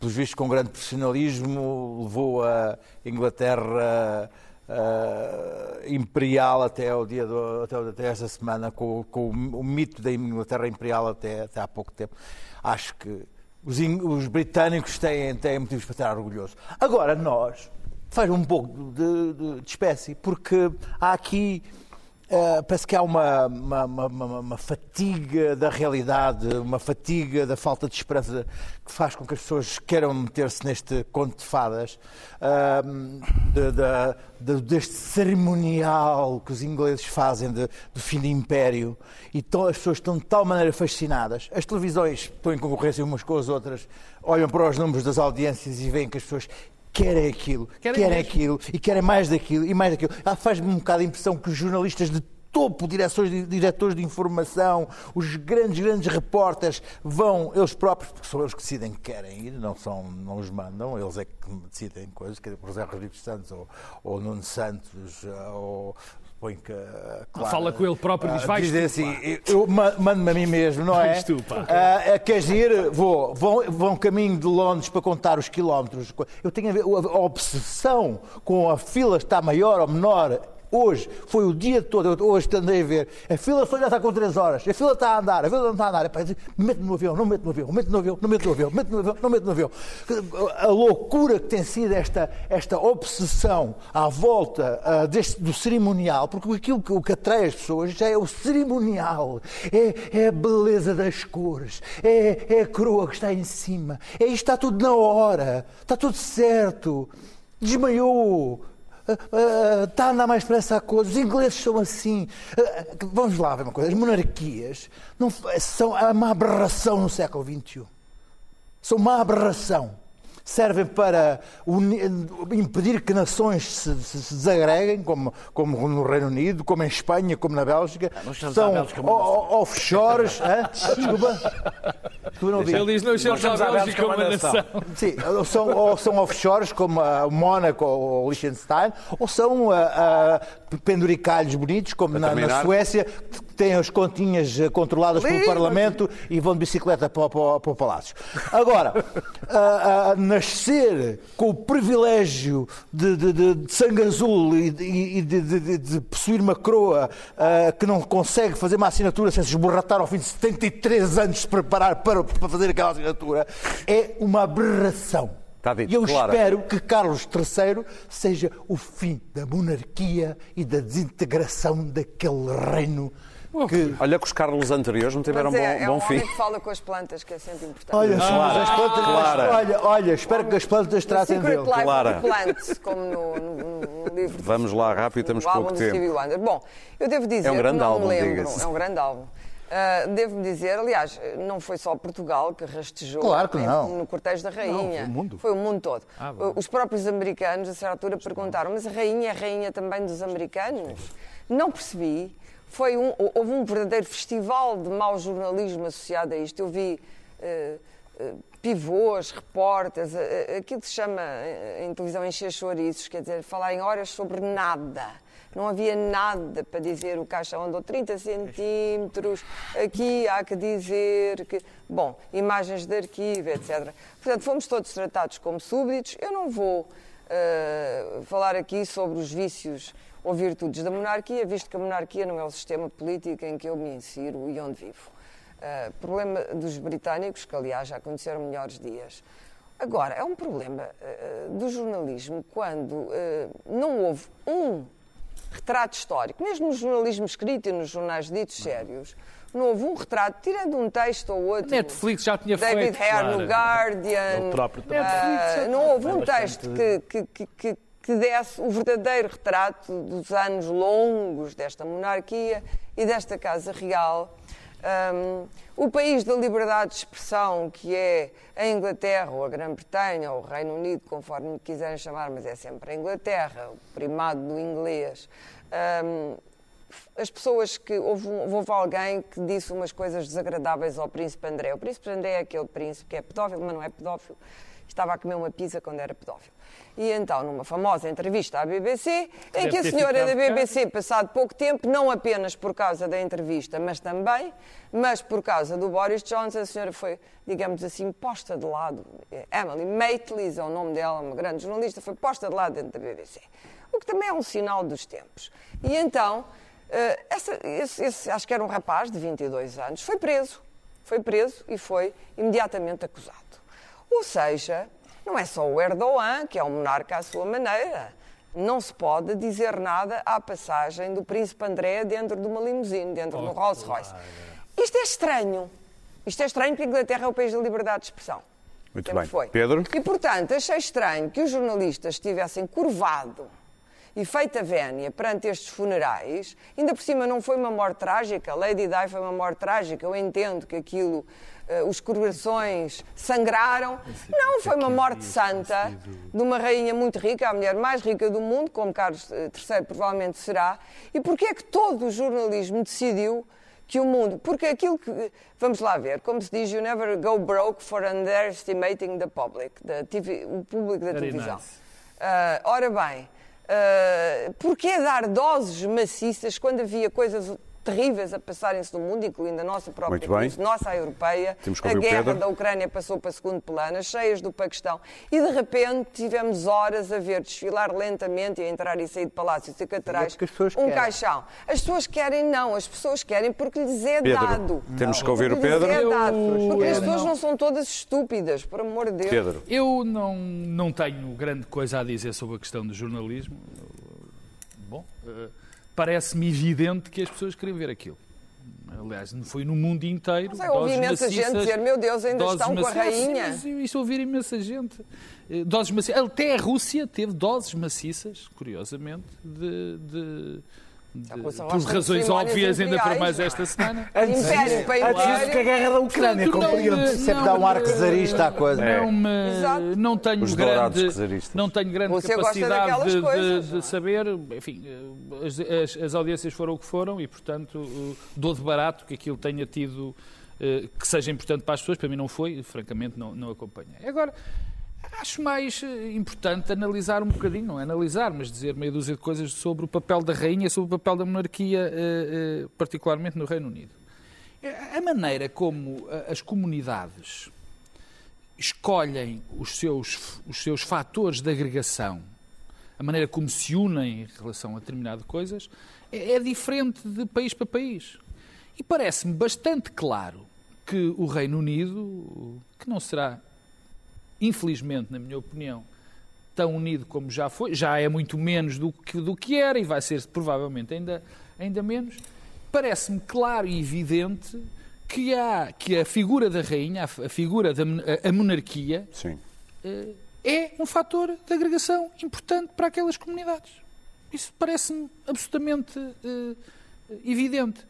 pelos vistos, com grande profissionalismo, levou a Inglaterra ah, imperial até o dia do, até, até esta semana, com, com o, o mito da Inglaterra imperial até, até há pouco tempo. Acho que os, os britânicos têm, têm motivos para estar orgulhosos. Agora, nós, faz um pouco de, de- de espécie, porque há aqui. Eh, parece que há uma, uma, uma- uma- fatiga da realidade, uma fatiga da falta de esperança que faz com que as pessoas queiram meter-se neste conto de fadas, ah, de- de- de- deste cerimonial que os ingleses fazem do fim do império, e tão- as pessoas estão de tal maneira fascinadas. As televisões estão em concorrência umas com as outras, olham para os números das audiências e veem que as pessoas querem aquilo, Querem querem, aquilo e querem mais daquilo e mais daquilo. Ah, Faz-me um bocado a impressão que os jornalistas de topo, direções, diretores de informação, os grandes, grandes repórteres vão eles próprios, porque são eles que decidem que querem ir, não, são, não os mandam, eles é que decidem coisas, quer dizer, por exemplo, Rodrigo Santos ou, ou Nuno Santos ou põe que ah, Clara, Fala com ele próprio e diz, ah, "Vais dizem assim, pá." eu, eu ma- mando-me a mim mesmo, não é? Tu. Ah, é, queres ir? Vou. Vão, vão caminho de Londres para contar os quilómetros. Eu tenho a, ver, a obsessão com a fila está maior ou menor. Hoje foi o dia todo, hoje andei a ver. A fila só já está com 3 horas. A fila está a andar, a fila não está a andar. Epá, eu digo, Mete no avião, não mete no avião, mete no avião, não mete no avião, mete no avião, não mete no avião. A loucura que tem sido esta, esta obsessão à volta ah, deste, do cerimonial, porque aquilo que, o que atrai as pessoas já é o cerimonial, é, é a beleza das cores, é, é a coroa que está em cima, é isto está tudo na hora, está tudo certo, desmaiou. Ah, ah, Está a andar mais depressa a coisa. Os ingleses são assim. Ah, Vamos lá ver uma coisa. As monarquias não, são é uma aberração no século XXI são uma aberração. Servem para impedir que nações se, se- se desagreguem, como, como no Reino Unido, como em Espanha, como na Bélgica. não chamamos São a Bélgica uma o- o- offshores. Desculpa. Não. Ele diz, não a a Bélgica Bélgica uma uma nação. Sim, ou são, ou são offshores, como a Mónaco ou Liechtenstein, ou são ah, ah, penduricalhos bonitos, como na, na. Suécia, que têm as continhas ah, controladas pelo Parlamento e vão de bicicleta para, o- para para o Palácio. Agora, ah, ah, nascer com o privilégio de, de- de- de sangue azul e, de- possuir uma coroa ah, que não consegue fazer uma assinatura sem se esborratar ao fim de 73 anos de se preparar para, para fazer aquela assinatura, é uma aberração. Dito, E eu Clara. espero que Carlos III seja o fim da monarquia e da desintegração daquele reino que. Olha que os Carlos anteriores não tiveram Mas é, bom, é bom um fim. que fala com as plantas, que é sempre importante. Olha, só, Clara, as plantas, Clara. olha, olha, espero que as plantas The tratem dele. Life Clara. Plants, como no, no- no livro. Vamos lá, rápido, temos pouco tempo. Stevie Wonder. Bom, eu devo dizer É um grande que não álbum, me lembro. diga-se. É um grande álbum. Ah, devo dizer, aliás, não foi só Portugal que rastejou Claro que não. no cortejo da rainha. foi o mundo. Foi o mundo todo. Os próprios americanos, a certa altura, perguntaram: mas a rainha é a rainha também dos americanos? Não percebi. Foi um, houve um verdadeiro festival de mau jornalismo associado a isto. Eu vi eh, eh, pivôs, repórteres, eh, aquilo que se chama em televisão encher chouriços, quer dizer, falarem horas sobre nada. Não havia nada para dizer, o caixão andou 30 centímetros, aqui há que dizer que. Bom, imagens de arquivo, etc. Portanto, fomos todos tratados como súbditos. Eu não vou eh, falar aqui sobre os vícios ou virtudes da monarquia, visto que a monarquia não é o sistema político em que eu me insiro e onde vivo. Uh, problema dos britânicos, que aliás já conheceram melhores dias. Agora, é um problema uh, do jornalismo quando uh, não houve um retrato histórico, mesmo no jornalismo escrito e nos jornais ditos sérios, não houve um retrato, tirando um texto ou outro. Netflix já tinha David feito. Hare Clara. no Guardian. Ele próprio também. ah, não houve um texto que, que, que, que, desse o verdadeiro retrato dos anos longos desta monarquia e desta Casa Real. Um, o país da liberdade de expressão, que é a Inglaterra, ou a Grã-Bretanha, ou o Reino Unido, conforme me quiserem chamar, mas é sempre a Inglaterra, o primado do inglês. Um, as pessoas que. Houve, houve alguém que disse umas coisas desagradáveis ao Príncipe André. O Príncipe André é aquele príncipe que é pedófilo, mas não é pedófilo. Estava a comer uma pizza quando era pedófilo. E então, numa famosa entrevista à BBC, em que a senhora da BBC, passado pouco tempo, não apenas por causa da entrevista, mas também, mas por causa do Boris Johnson, a senhora foi, digamos assim, posta de lado. Emily Maitlis é o nome dela, uma grande jornalista, foi posta de lado dentro da BBC. O que também é um sinal dos tempos. E então, eh, essa- esse, esse- acho que era um rapaz de 22 anos, foi preso. Foi preso e foi imediatamente acusado. Ou seja, não é só o Erdogan, que é um monarca à sua maneira. Não se pode dizer nada à passagem do príncipe André dentro de uma limusine, dentro de um Rolls Royce. Isto é estranho. Isto é estranho porque a Inglaterra é o país da liberdade de expressão. Muito Sempre bem. foi. Pedro? E, portanto, achei estranho que os jornalistas tivessem curvado e feita vénia perante estes funerais, ainda por cima não foi uma morte trágica, Lady Di foi uma morte trágica, eu entendo que aquilo, eh, os corações sangraram. Não, foi uma morte santa de uma rainha muito rica, a mulher mais rica do mundo, como Carlos eh, III provavelmente será. E porquê é que todo o jornalismo decidiu que o mundo. Porque aquilo que. Vamos lá ver, como se diz, you never go broke for underestimating the public, da TV, o público da Very televisão. nice. Ah, ora bem, ah, porquê dar doses maciças quando havia coisas terríveis a passarem-se no mundo, incluindo a nossa própria crise, nossa a europeia, a guerra Pedro. da Ucrânia passou para segundo plano, as cheias do Paquistão, e de repente tivemos horas a ver desfilar lentamente e a entrar e sair de palácios e catedrais pessoas um querem. caixão. As pessoas querem não, as pessoas querem porque lhes é Pedro, dado. temos que ouvir o Pedro. É dado. Porque as pessoas não. não são todas estúpidas, por amor de Deus. Pedro, Eu não, não tenho grande coisa a dizer sobre a questão do jornalismo. Bom, eh, parece-me evidente que as pessoas queriam ver aquilo. Aliás, foi no mundo inteiro. Mas eu ouvi imensa gente maciças- dizer, meu Deus, ainda estão com a maciças. rainha. Sim, Isso ouvir imensa gente. Eh, Doses maciças. Até a Rússia teve doses maciças, curiosamente, de. de- por de razões óbvias, ainda por imperiais, mais é? esta semana. Antes, Império para antes disso que a guerra da Ucrânia, compreendo. me- Sempre dá um ar me- czarista à coisa. Não, me, Exato. não tenho Os grande, não tenho grande Você capacidade de, coisas, de- não é? de saber. Enfim, as, as- as audiências foram o que foram e, portanto, dou de barato que aquilo tenha tido, eh, que seja importante para as pessoas. Para mim não foi, francamente não, não acompanhei. Agora, acho mais eh, importante analisar um bocadinho, não é analisar, mas dizer meia dúzia de coisas sobre o papel da rainha, sobre o papel da monarquia, eh, eh, particularmente no Reino Unido. A maneira como as comunidades escolhem os seus, os seus fatores de agregação, a maneira como se unem em relação a determinadas coisas, é, é diferente de país para país. E parece-me bastante claro que o Reino Unido, que não será, infelizmente, na minha opinião, tão unido como já foi, já é muito menos do que, do que era e vai ser provavelmente ainda, ainda menos, parece-me claro e evidente que, há, que a figura da rainha, a, figura da a monarquia, sim. eh, é um fator de agregação importante para aquelas comunidades. Isso parece-me absolutamente eh, evidente.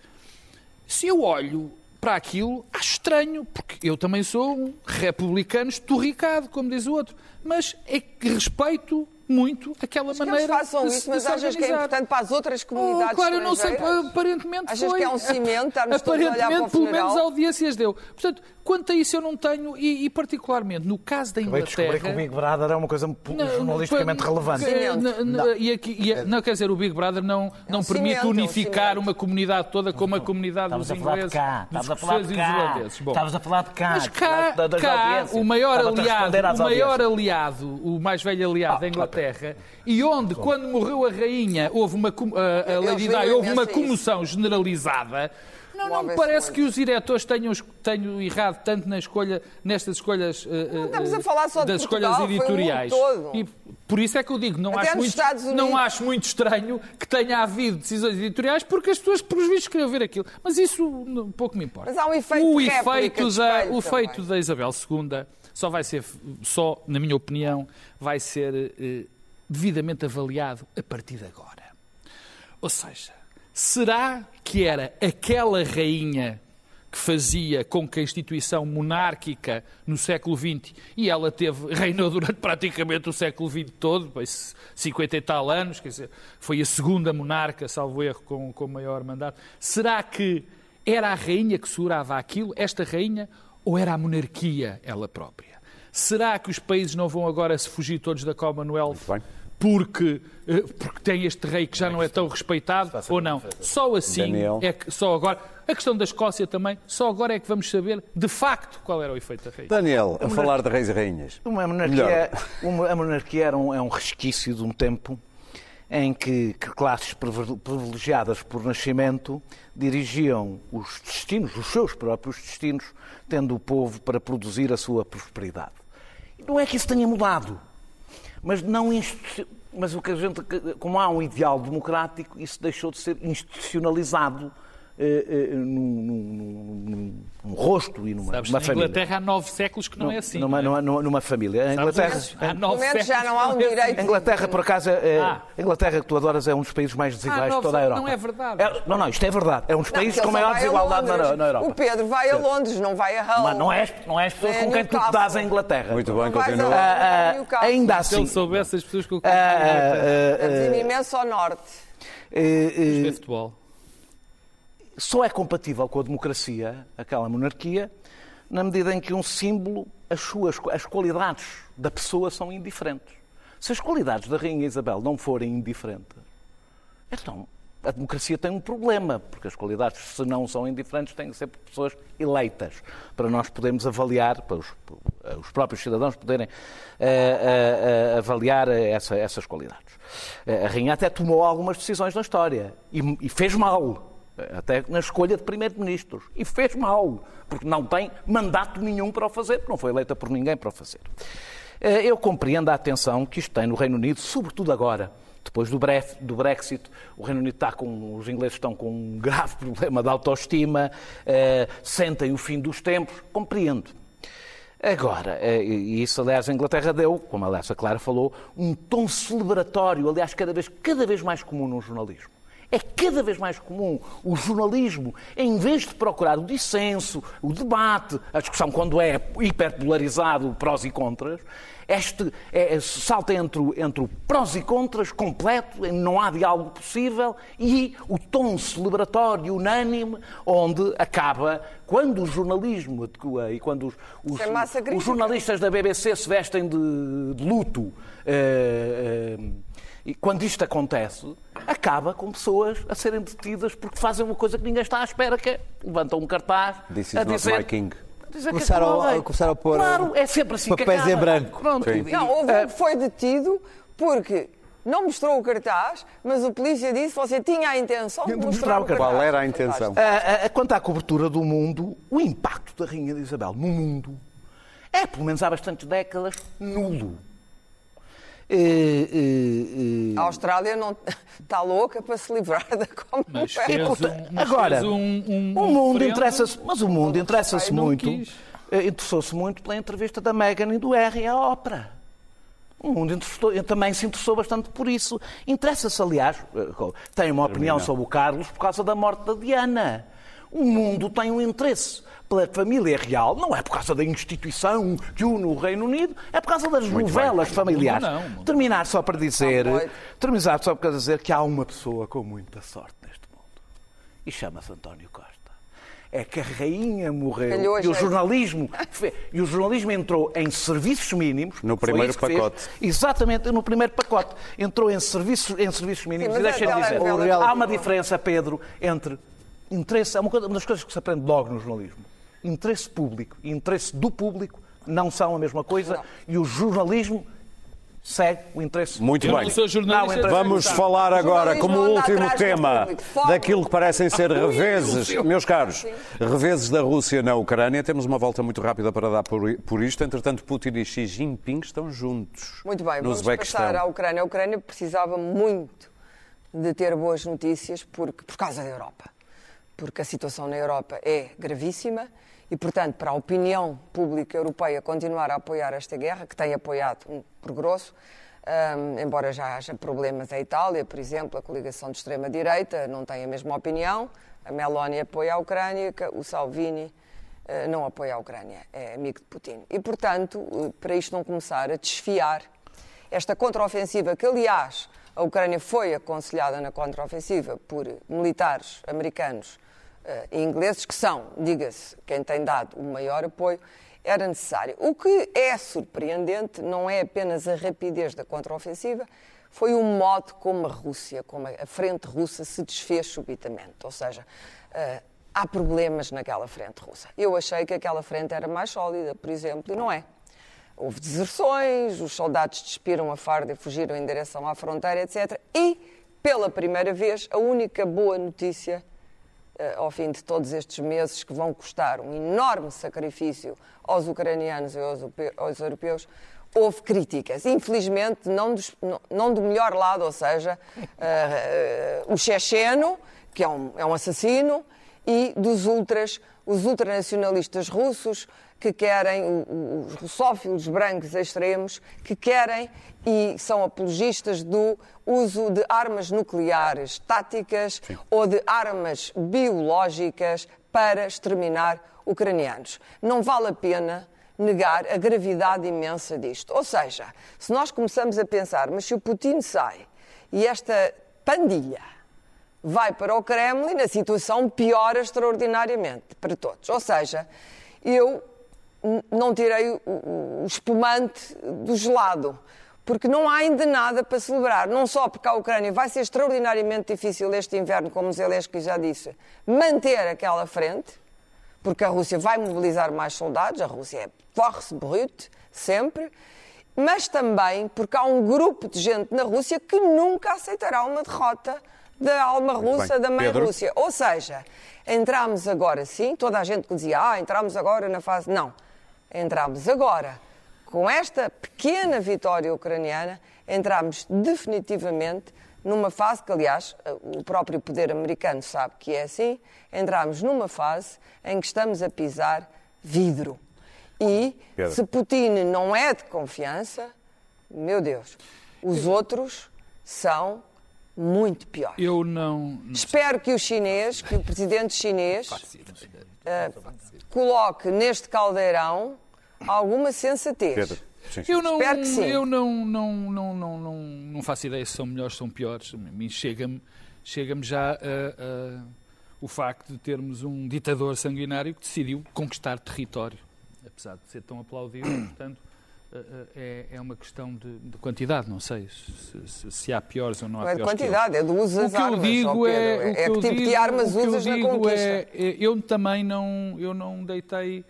Se eu olho para aquilo, acho estranho, porque eu também sou um republicano esturricado, como diz o outro, mas é que respeito muito aquela Mas que eles maneira façam isso, mas achas que é organizar. importante para as outras comunidades Oh, claro, eu não sei, aparentemente Achas foi. que é um cimento, estarmos todos a olhar para o Aparentemente, pelo menos, audiências deu. Portanto, quanto a isso eu não tenho, e, e particularmente no caso da Acabei de descobrir que Inglaterra... o Big Brother é uma coisa jornalisticamente não, relevante. não, não, e aqui- e- não, quer dizer, o Big Brother não, não um permite cimento, é um unificar cimento. uma comunidade toda como a comunidade Estavas dos ingleses, cá, dos estavas a falar de escoceses e dos. Bom, estavas a falar de cá. mas cá, da- das cá o maior aliado, o maior aliado, o mais velho aliado da Inglaterra, e onde, quando morreu a rainha, houve uma, com- a, a Lady Di, houve uma a isso. comoção generalizada. Não, não me parece que os diretores tenham, tenham errado tanto na escolha, nestas escolhas, eh, eh, estamos a falar só de das Portugal, escolhas editoriais. E por isso é que eu digo, não, acho muito, não acho muito estranho que tenha havido decisões editoriais, porque as pessoas, por vistos, queriam ver aquilo. Mas isso não- pouco me importa. Mas há um efeito o efeito da, O efeito da Isabel II só vai ser, só, na minha opinião, vai ser eh, devidamente avaliado a partir de agora. Ou seja, será que era aquela rainha que fazia com que a instituição monárquica no século XX, e ela teve, reinou durante praticamente o século XX todo, pois 50 e tal anos, quer dizer, foi a segunda monarca, salvo erro, com, com maior mandato. Será que era a rainha que segurava aquilo, esta rainha, ou era a monarquia ela própria? Será que os países não vão agora se fugir todos da Commonwealth bem. Porque, eh, porque tem este rei que já não é tão respeitado ou não? Só assim Daniel. é que só agora. A questão da Escócia também, só agora é que vamos saber de facto qual era o efeito da rainha. Daniel, a falar de reis e rainhas. Uma monarquia, uma, a monarquia era um, é um resquício de um tempo em que, que classes privi- privilegiadas por nascimento dirigiam os destinos, os seus próprios destinos, tendo o povo para produzir a sua prosperidade. Não é que isso tenha mudado, mas não mas o que a gente, como há um ideal democrático, isso deixou de ser institucionalizado num, num- num- num- num rosto e numa, Sabes, numa na família. Inglaterra há nove séculos que não, é assim. Numa, não é? numa, numa família. A Sabes, Inglaterra, há No nove momento já séculos não há um é assim. direito. a Inglaterra, por acaso, é, Ah. a Inglaterra que tu adoras é um dos países mais desiguais Ah, de não, toda a Europa. não é verdade. É- não, não, isto é verdade. É um dos Não, países com maior desigualdade na, na Europa. O Pedro vai a Londres, não vai a Hull. Mas não és, não és pessoas É com quem tu te dás a Inglaterra. Muito bem, Não continua. Ah, ah, ainda Se assim, ele soubesse as pessoas que eu ah, ah, Estamos ah, indo imenso ao norte. eh, de futebol. Só é compatível com a democracia, aquela monarquia, na medida em que um símbolo, as suas as qualidades da pessoa são indiferentes. Se as qualidades da Rainha Isabel não forem indiferentes, então a democracia tem um problema, porque as qualidades, se não são indiferentes, têm que ser pessoas eleitas, para nós podermos avaliar, para os, os próprios cidadãos poderem eh, eh, eh, avaliar essa- essas qualidades. A Rainha até tomou algumas decisões na história e, e fez mal, até na escolha de primeiro-ministros, e fez mal, porque não tem mandato nenhum para o fazer, porque não foi eleita por ninguém para o fazer. Eh, Eu compreendo a atenção que isto tem no Reino Unido, sobretudo agora, depois do Bref- do Brexit, o Reino Unido está com, os ingleses estão com um grave problema de autoestima, eh, sentem o fim dos tempos, compreendo. Agora, eh, e isso aliás a Inglaterra deu, como a Clara falou, um tom celebratório, aliás cada vez, cada vez mais comum no jornalismo. É cada vez mais comum o jornalismo, em vez de procurar o dissenso, o debate, a discussão quando é hiperpolarizado, prós e contras, este é, é- salta entre, entre o prós e contras completo, não há diálogo possível, e o tom celebratório, unânime, onde acaba, quando o jornalismo adequa e quando os, os- os jornalistas da BBC se vestem de, de luto, eh, eh, e quando isto acontece, acaba com pessoas a serem detidas porque fazem uma coisa que ninguém está à espera, que é levantam um cartaz This is a not dizer... my king. a Começaram a- começaram a pôr, Claro, é sempre assim que papéis em branco. Pronto, Sim. Não, houve eh, um que foi detido porque não mostrou o cartaz, mas o polícia disse que você tinha a intenção de mostrar mostrar o cartaz. Qual era a intenção? Ah, ah, Quanto à cobertura do mundo, o impacto da Rainha de Isabel no mundo é, pelo menos há bastantes décadas, nulo. Eh, eh, eh, A Austrália não está louca para se livrar da Commonwealth. um- agora, um, um, o mundo interessa-se, mas o mundo interessa-se muito, interessou-se muito pela entrevista da Meghan e do Harry à ópera. O mundo interessou- também se interessou bastante por isso. Interessa-se, aliás, tem uma opinião sobre o Carlos por causa da morte da Diana. O mundo tem um interesse pela família real, não é por causa da instituição que une o Reino Unido, é por causa das novelas familiares. não, não. Terminar só para dizer, Não terminar só para dizer que há uma pessoa com muita sorte neste mundo e chama-se António Costa. É que a rainha morreu Calhou e o jeito. jornalismo e o jornalismo entrou em serviços mínimos. No primeiro que fez. pacote. Exatamente, no primeiro pacote. Entrou em serviços, em serviços mínimos. Sim, e mas deixem-me a dizer, há uma diferença, Pedro, entre interesse, é uma, coisa- uma das coisas que se aprende logo no jornalismo. Interesse público e interesse do público não são a mesma coisa e o jornalismo segue o interesse Muito bem. não. Não, Vamos falar agora, como último tema, daquilo que parecem ser reveses, meus caros, reveses da Rússia na Ucrânia. Temos uma volta muito rápida para dar por, por isto. Entretanto, Putin e Xi Jinping estão juntos. Muito bem, vamos Uzbequistão. passar à Ucrânia. A Ucrânia precisava muito de ter boas notícias porque, por causa da Europa. Porque a situação na Europa é gravíssima e, portanto, para a opinião pública europeia continuar a apoiar esta guerra, que tem apoiado um, por grosso, hum, embora já haja problemas em Itália, por exemplo, a coligação de extrema-direita não tem a mesma opinião, a Meloni apoia a Ucrânia, o Salvini eh, não apoia a Ucrânia, é amigo de Putin. E, portanto, eh, para isto não começar a desfiar esta contraofensiva, que aliás a Ucrânia foi aconselhada na contraofensiva por militares americanos ingleses, que são, diga-se, quem tem dado o maior apoio, era necessário. O que é surpreendente não é apenas a rapidez da contraofensiva, foi o modo como a Rússia, como a frente russa se desfez subitamente. Ou seja, eh, há problemas naquela frente russa. Eu achei que aquela frente era mais sólida, por exemplo, e não é. Houve deserções, os soldados despiram a farda e fugiram em direção à fronteira, etc. E, pela primeira vez, a única boa notícia, eh, ao fim de todos estes meses, que vão custar um enorme sacrifício aos ucranianos e aos, europe- aos europeus, houve críticas. Infelizmente, não, dos- não- não do melhor lado, ou seja, eh, eh, o checheno, que é um, é um assassino, e dos ultras, os ultranacionalistas russos, que querem, os russófilos brancos extremos, que querem e são apologistas do uso de armas nucleares táticas Sim. ou de armas biológicas para exterminar ucranianos. Não vale a pena negar a gravidade imensa disto. Ou seja, se nós começamos a pensar, mas se o Putin sai e esta pandilha vai para o Kremlin, a situação piora extraordinariamente para todos. Ou seja, eu não tirei o, espumante do gelado, porque não há ainda nada para celebrar. Não só porque a Ucrânia vai ser extraordinariamente difícil este inverno, como Zelensky já disse, manter aquela frente, porque a Rússia vai mobilizar mais soldados, a Rússia é force brute, sempre, mas também porque há um grupo de gente na Rússia que nunca aceitará uma derrota da alma russa, bem, da mãe Pedro. Rússia. Ou seja, entramos agora sim, toda a gente que dizia, ah, entramos agora na fase. Não entramos agora. Com esta pequena vitória ucraniana, entramos definitivamente numa fase que, aliás, o próprio poder americano sabe que é assim, entramos numa fase em que estamos a pisar vidro. E Pedro. se Putin não é de confiança, meu Deus, os outros são muito piores. Eu não. não Espero que o chinês, que o presidente chinês, uh, coloque neste caldeirão alguma sensatez. Pedro. Sim. Eu não, Espero que sim. Eu não, não, não, não, não, não faço ideia se são melhores ou são piores. Chega-me chega já a, a, o facto de termos um ditador sanguinário que decidiu conquistar território, apesar de ser tão aplaudido. Portanto, é, é uma questão de, de quantidade, não sei se, se, se, há piores ou não há não é piores. De quantidade, é do uso das armas. O que eu digo é, é, que, tipo digo, de armas usas na conquista. É, eu também não, eu não deitei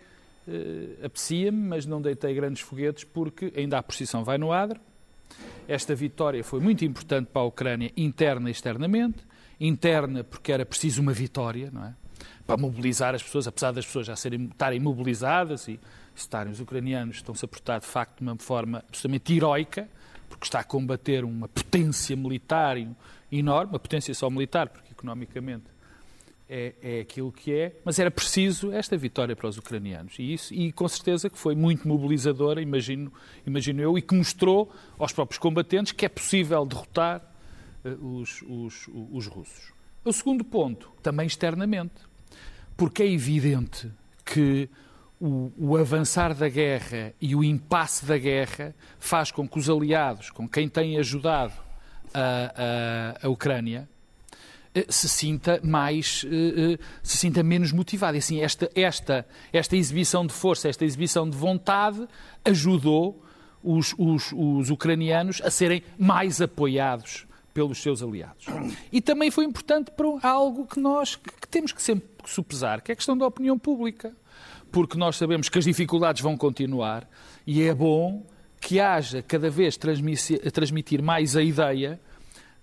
uh, apetecia-me, mas não deitei grandes foguetes porque ainda a posição vai no adro. Esta vitória foi muito importante para a Ucrânia, interna e externamente. Interna porque era preciso uma vitória, não é? Para mobilizar as pessoas, apesar das pessoas já serem, estarem mobilizadas e estarem os ucranianos, estão-se a portar de facto de uma forma absolutamente heroica, porque está a combater uma potência militar enorme, uma potência só militar, porque economicamente é, é aquilo que é, mas era preciso esta vitória para os ucranianos. E, isso, e com certeza que foi muito mobilizadora, imagino, imagino eu, e que mostrou aos próprios combatentes que é possível derrotar uh, os, os, os russos. O segundo ponto, também externamente, porque é evidente que o, o, avançar da guerra e o impasse da guerra faz com que os aliados, com quem tem ajudado a, a, a Ucrânia, eh, se sinta mais, eh, eh, se sinta menos motivado. E assim, esta, esta, esta exibição de força, esta exibição de vontade ajudou os, os, os ucranianos a serem mais apoiados pelos seus aliados. E também foi importante para algo que nós que temos que sempre supesar, que é a questão da opinião pública. Porque nós sabemos que as dificuldades vão continuar e é bom que haja cada vez transmitir mais a ideia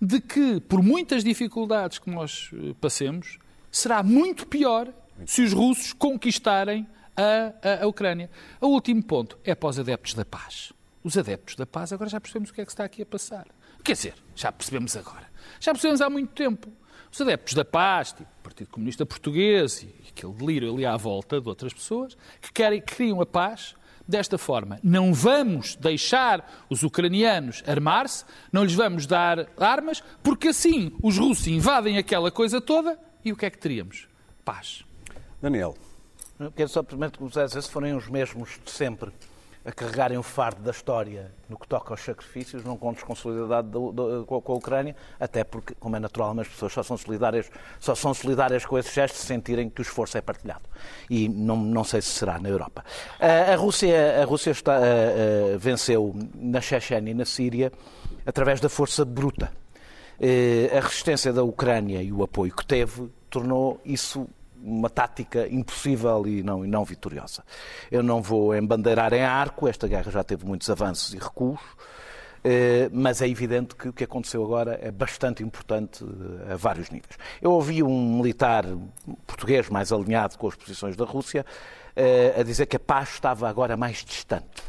de que, por muitas dificuldades que nós eh, passemos, será muito pior se os russos conquistarem a, a, a, Ucrânia. O último ponto é para os adeptos da paz. Os adeptos da paz, agora já percebemos o que é que está aqui a passar. Quer dizer, já percebemos agora. Já percebemos há muito tempo. Os adeptos da paz, tipo o Partido Comunista Português e aquele delírio ali à volta de outras pessoas, que querem, criam a paz desta forma. Não vamos deixar os ucranianos armar-se, não lhes vamos dar armas, porque assim os russos invadem aquela coisa toda e o que é que teríamos? Paz. Daniel. quero só primeiro começar se forem os mesmos de sempre a carregarem o fardo da história no que toca aos sacrifícios, não contes com solidariedade com a Ucrânia, até porque, como é natural, as pessoas só são solidárias, só são solidárias com esse gesto se sentirem que o esforço é partilhado. E não, não sei se será na Europa. A Rússia, a Rússia está, a, a, venceu na Chechênia e na Síria através da força bruta. A resistência da Ucrânia e o apoio que teve tornou isso uma tática impossível e não, e não vitoriosa. Eu não vou embandeirar em arco, esta guerra já teve muitos avanços e recuos, eh, mas é evidente que o que aconteceu agora é bastante importante eh, a vários níveis. Eu ouvi um militar português mais alinhado com as posições da Rússia eh, a dizer que a paz estava agora mais distante.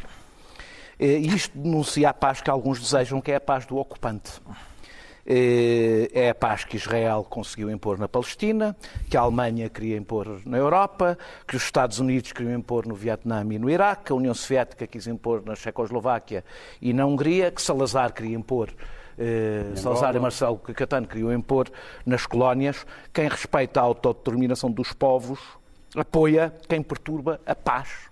E isto denuncia a paz que alguns desejam, que é a paz do ocupante. Eh, é a paz que Israel conseguiu impor na Palestina, que a Alemanha queria impor na Europa, que os Estados Unidos queriam impor no Vietnã e no Iraque, que a União Soviética quis impor na Checoslováquia e na Hungria, que Salazar queria impor eh, Salazar e Marcelo Caetano queriam impor nas colónias. Quem respeita a autodeterminação dos povos apoia quem perturba a paz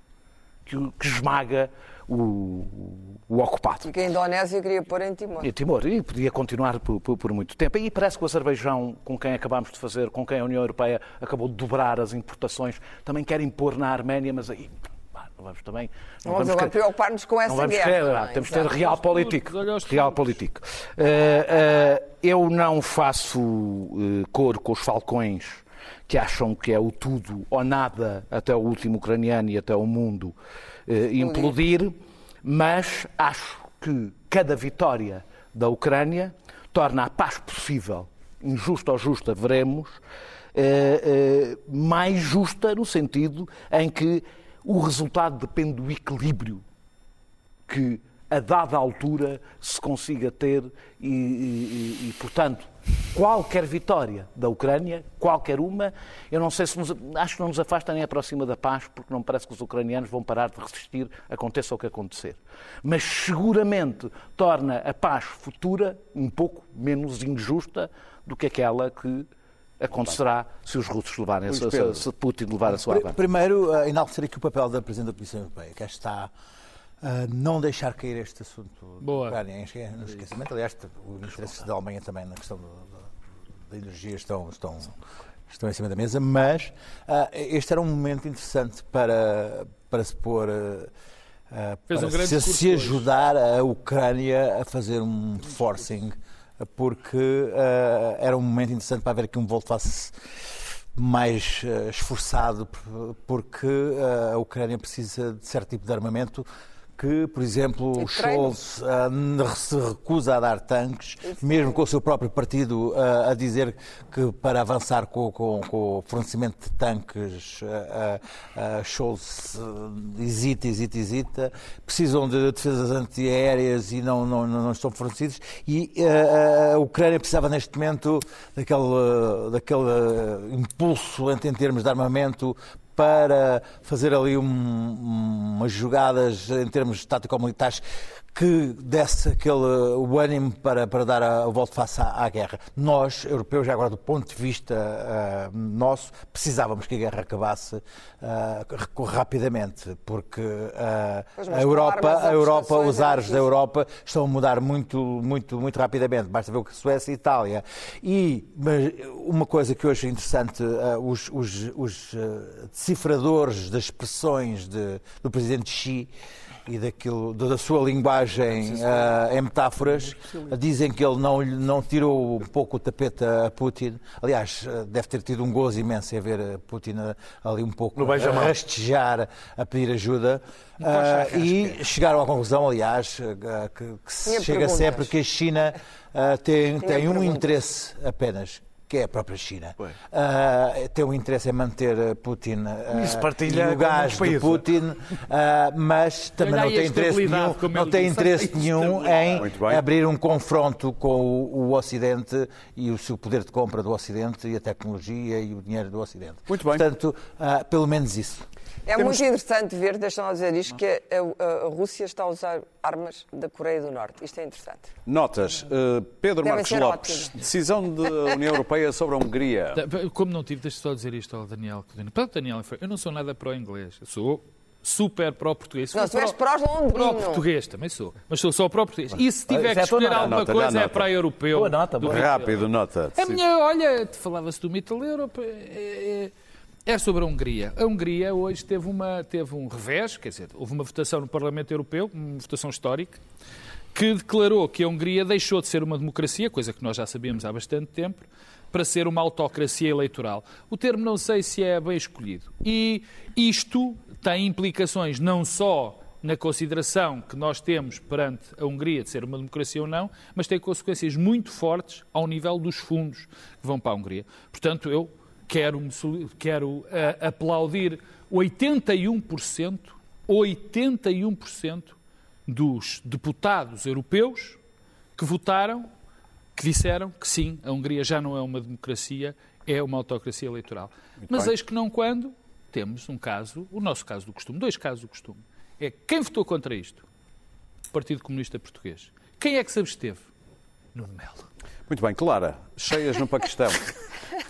que, que esmaga o, o ocupado. E que a Indonésia queria pôr em Timor. E Timor, e podia continuar por, por, por, muito tempo. E parece que o Azerbaijão, com quem acabámos de fazer, com quem a União Europeia acabou de dobrar as importações, também quer impor na Arménia, mas aí não vamos também. Não, não vamos agora preocupar-nos com essa guerra. Querer, não, é? temos que ter real político. Real político. Uh, uh, eu não faço uh, cor com os falcões que acham que é o tudo ou nada até o último ucraniano e até o mundo implodir, mas acho que cada vitória da Ucrânia torna a paz possível, injusta ou justa, veremos, mais justa no sentido em que o resultado depende do equilíbrio que a dada altura se consiga ter e, e, e, portanto, qualquer vitória da Ucrânia, qualquer uma, eu não sei se nos, acho que não nos afasta nem aproxima da paz, porque não parece que os ucranianos vão parar de resistir, aconteça o que acontecer. Mas seguramente torna a paz futura um pouco menos injusta do que aquela que acontecerá se os russos levarem, se, se, se Putin levar a sua avante. Primeiro, uh, enaltecer aqui o papel da Presidente da Comissão Europeia, que está a não deixar cair este assunto Boa. Ucrânia no esquecimento. Aliás, os interesses da Alemanha também na questão da energia estão, estão, estão em cima da mesa, mas uh, este era um momento interessante para, para se pôr. Uh, para um se, se ajudar a Ucrânia a fazer um forcing porque uh, era um momento interessante para haver aqui um volte-face mais uh, esforçado, porque uh, a Ucrânia precisa de certo tipo de armamento que, por exemplo, o Scholz uh, se recusa a dar tanques, Isso mesmo com o seu próprio partido uh, a dizer que para avançar com, com, com o fornecimento de tanques, uh, Scholz hesita, hesita, hesita, precisam de defesas antiaéreas e não, não, não estão fornecidos, e a Ucrânia precisava neste momento daquele, daquele impulso em termos de armamento para fazer ali um, umas jogadas em termos tático-militares que desse aquele o ânimo para, para dar a, a volta face à, à, guerra. Nós, europeus, agora do ponto de vista uh, nosso, precisávamos que a guerra acabasse uh, rapidamente, porque uh, a Europa, a Europa os ares da Europa estão a mudar muito, muito, muito rapidamente. Basta ver o que a Suécia e Itália. E mas uma coisa que hoje é interessante, os, os, os decifradores das expressões de, do presidente Xi e daquilo, da sua linguagem uh, em metáforas, dizem que ele não, não tirou um pouco o tapete a Putin. Aliás, eh, deve ter tido um gozo imenso em ver Putin ali um pouco a rastejar, a pedir ajuda. Uh, e chegaram à conclusão, aliás, que, que se chega sempre que a China uh, tem, tem um interesse apenas, que é a própria China, uh, tem um interesse em manter Putin uh, no gás de Putin, uh, mas também não tem interesse nenhum, não tem interesse nenhum em abrir um confronto com o, o, Ocidente e o seu poder de compra do Ocidente e a tecnologia e o dinheiro do Ocidente. Muito bem. Portanto, pelo menos isso. É Temos... muito interessante ver, deixa-me dizer isto, que a, a, Rússia está a usar armas da Coreia do Norte. Isto é interessante. Notas. Uh, Pedro Marcos Lopes, ótimo. decisão da União Europeia sobre a Hungria. Como não tive, deixa só dizer isto ao Daniel. Para Daniel, eu não sou nada pró-inglês. Sou super pró-português. Não, tu és pró-londrino. Pró-português, também sou. Mas sou só pró-português. E se tiver que escolher alguma nota, coisa, é para europeu. Boa nota, boa. Rápido, nota. A minha, olha, falava-se do Mittel Europe. É, é, é sobre a Hungria. A Hungria hoje teve, uma, teve um revés, quer dizer, houve uma votação no Parlamento Europeu, uma votação histórica, que declarou que a Hungria deixou de ser uma democracia, coisa que nós já sabíamos há bastante tempo, para ser uma autocracia eleitoral. O termo não sei se é bem escolhido. E isto tem implicações não só na consideração que nós temos perante a Hungria de ser uma democracia ou não, mas tem consequências muito fortes ao nível dos fundos que vão para a Hungria. Portanto, eu quero, quero uh, aplaudir 81%, 81% dos deputados europeus que votaram que disseram que sim, a Hungria já não é uma democracia, é uma autocracia eleitoral. Mas bem. eis que não quando temos um caso, o nosso caso do costume, dois casos do costume. É quem votou contra isto? O Partido Comunista Português. Quem é que se absteve? Nuno Melo. Muito bem, Clara, cheias no Paquistão.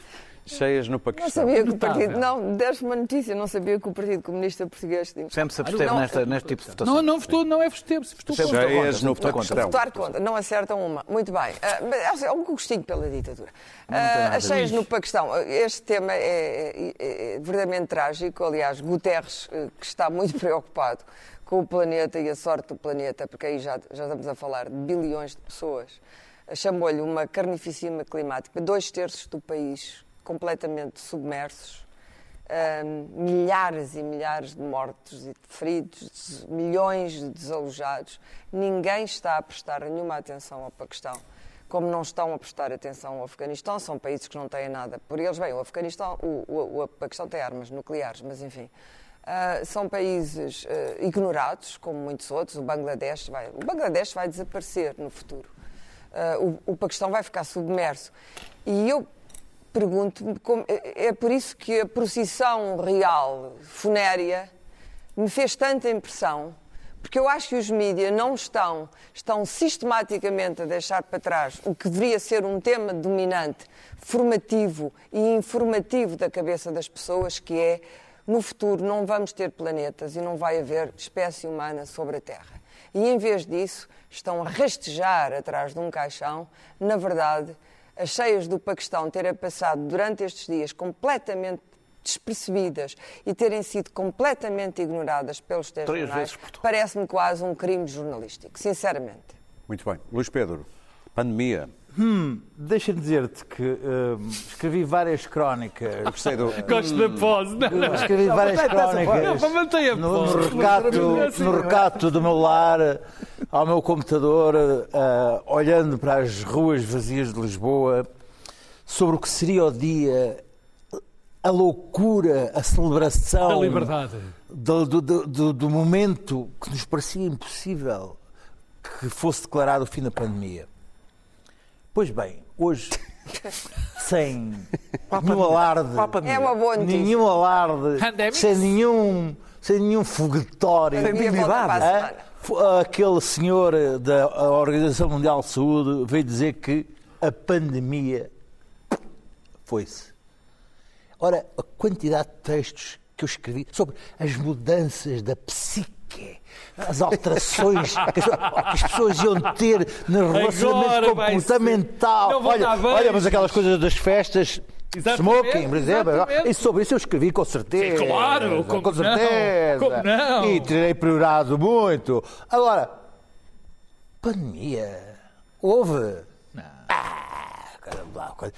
cheias no Não Paquistão. sabia que o. Partido. Não, deste uma notícia, não sabia que o Partido Comunista Português tinha. Sempre se absteve Não, nesta, neste tipo de votação. Não, não votou, não é votou, se votou Sempre contra. Cheias no votou contra. Paquistão. Votar contra, não acertam uma. Muito bem. Ah, mas é um gostinho pela ditadura. Não nada Ah, As cheias no Paquistão. Este tema é, é- é verdadeiramente trágico. Aliás, Guterres, eh, que está muito preocupado com o planeta e a sorte do planeta, porque aí já, já estamos a falar de bilhões de pessoas, chamou-lhe uma carnificina climática. Dois terços do país completamente submersos. Ahm, milhares e milhares de mortos e de feridos, milhões de desalojados. Ninguém está a prestar nenhuma atenção ao Paquistão, como não estão a prestar atenção ao Afeganistão. São países que não têm nada por eles. Bem, o Afeganistão, o, o- o Paquistão tem armas nucleares, mas enfim. Ah, são países ah, ignorados, como muitos outros. O Bangladesh vai, o Bangladesh vai desaparecer no futuro. Ah, o, o Paquistão vai ficar submerso. E eu pergunto-me, é é por isso que a procissão real, funérea, me fez tanta impressão, porque eu acho que os mídias não estão, estão sistematicamente a deixar para trás o que deveria ser um tema dominante, formativo e informativo da cabeça das pessoas, que é, no futuro não vamos ter planetas e não vai haver espécie humana sobre a Terra. E em vez disso, estão a rastejar atrás de um caixão, na verdade, as cheias do Paquistão terem passado durante estes dias completamente despercebidas e terem sido completamente ignoradas pelos telejornais, parece-me quase um crime jornalístico, sinceramente. Muito bem. Luís Pedro, pandemia. Deixa-me dizer-te que hum, escrevi várias crónicas. Gostei do... Gosto da pose. Não, não. Escrevi várias Não, crónicas pá, mantém a no, no recato, no recato do meu lar, ao meu computador, ah, olhando para as ruas vazias de Lisboa, sobre o que seria o dia, a loucura, a celebração Da liberdade. do, do- do- do- do momento que nos parecia impossível que fosse declarado o fim da pandemia. Pois bem, hoje, sem nenhum alarde? É uma boa notícia. nenhum alarde, Pandemics? sem nenhum, sem nenhum foguetório. Aquele senhor da Organização Mundial de Saúde veio dizer que a pandemia foi-se. Ora, a quantidade de textos que eu escrevi sobre as mudanças da psique, as alterações que as, que as pessoas iam ter no relacionamento Agora vai comportamental. ser. Não vou Olha, dar olha, mas aquelas coisas das festas. Exatamente, Smoking, por exemplo. exatamente. E sobre isso eu escrevi com certeza. Sim, claro, com não, certeza. como não. E terei priorado muito. Agora, pandemia. Houve.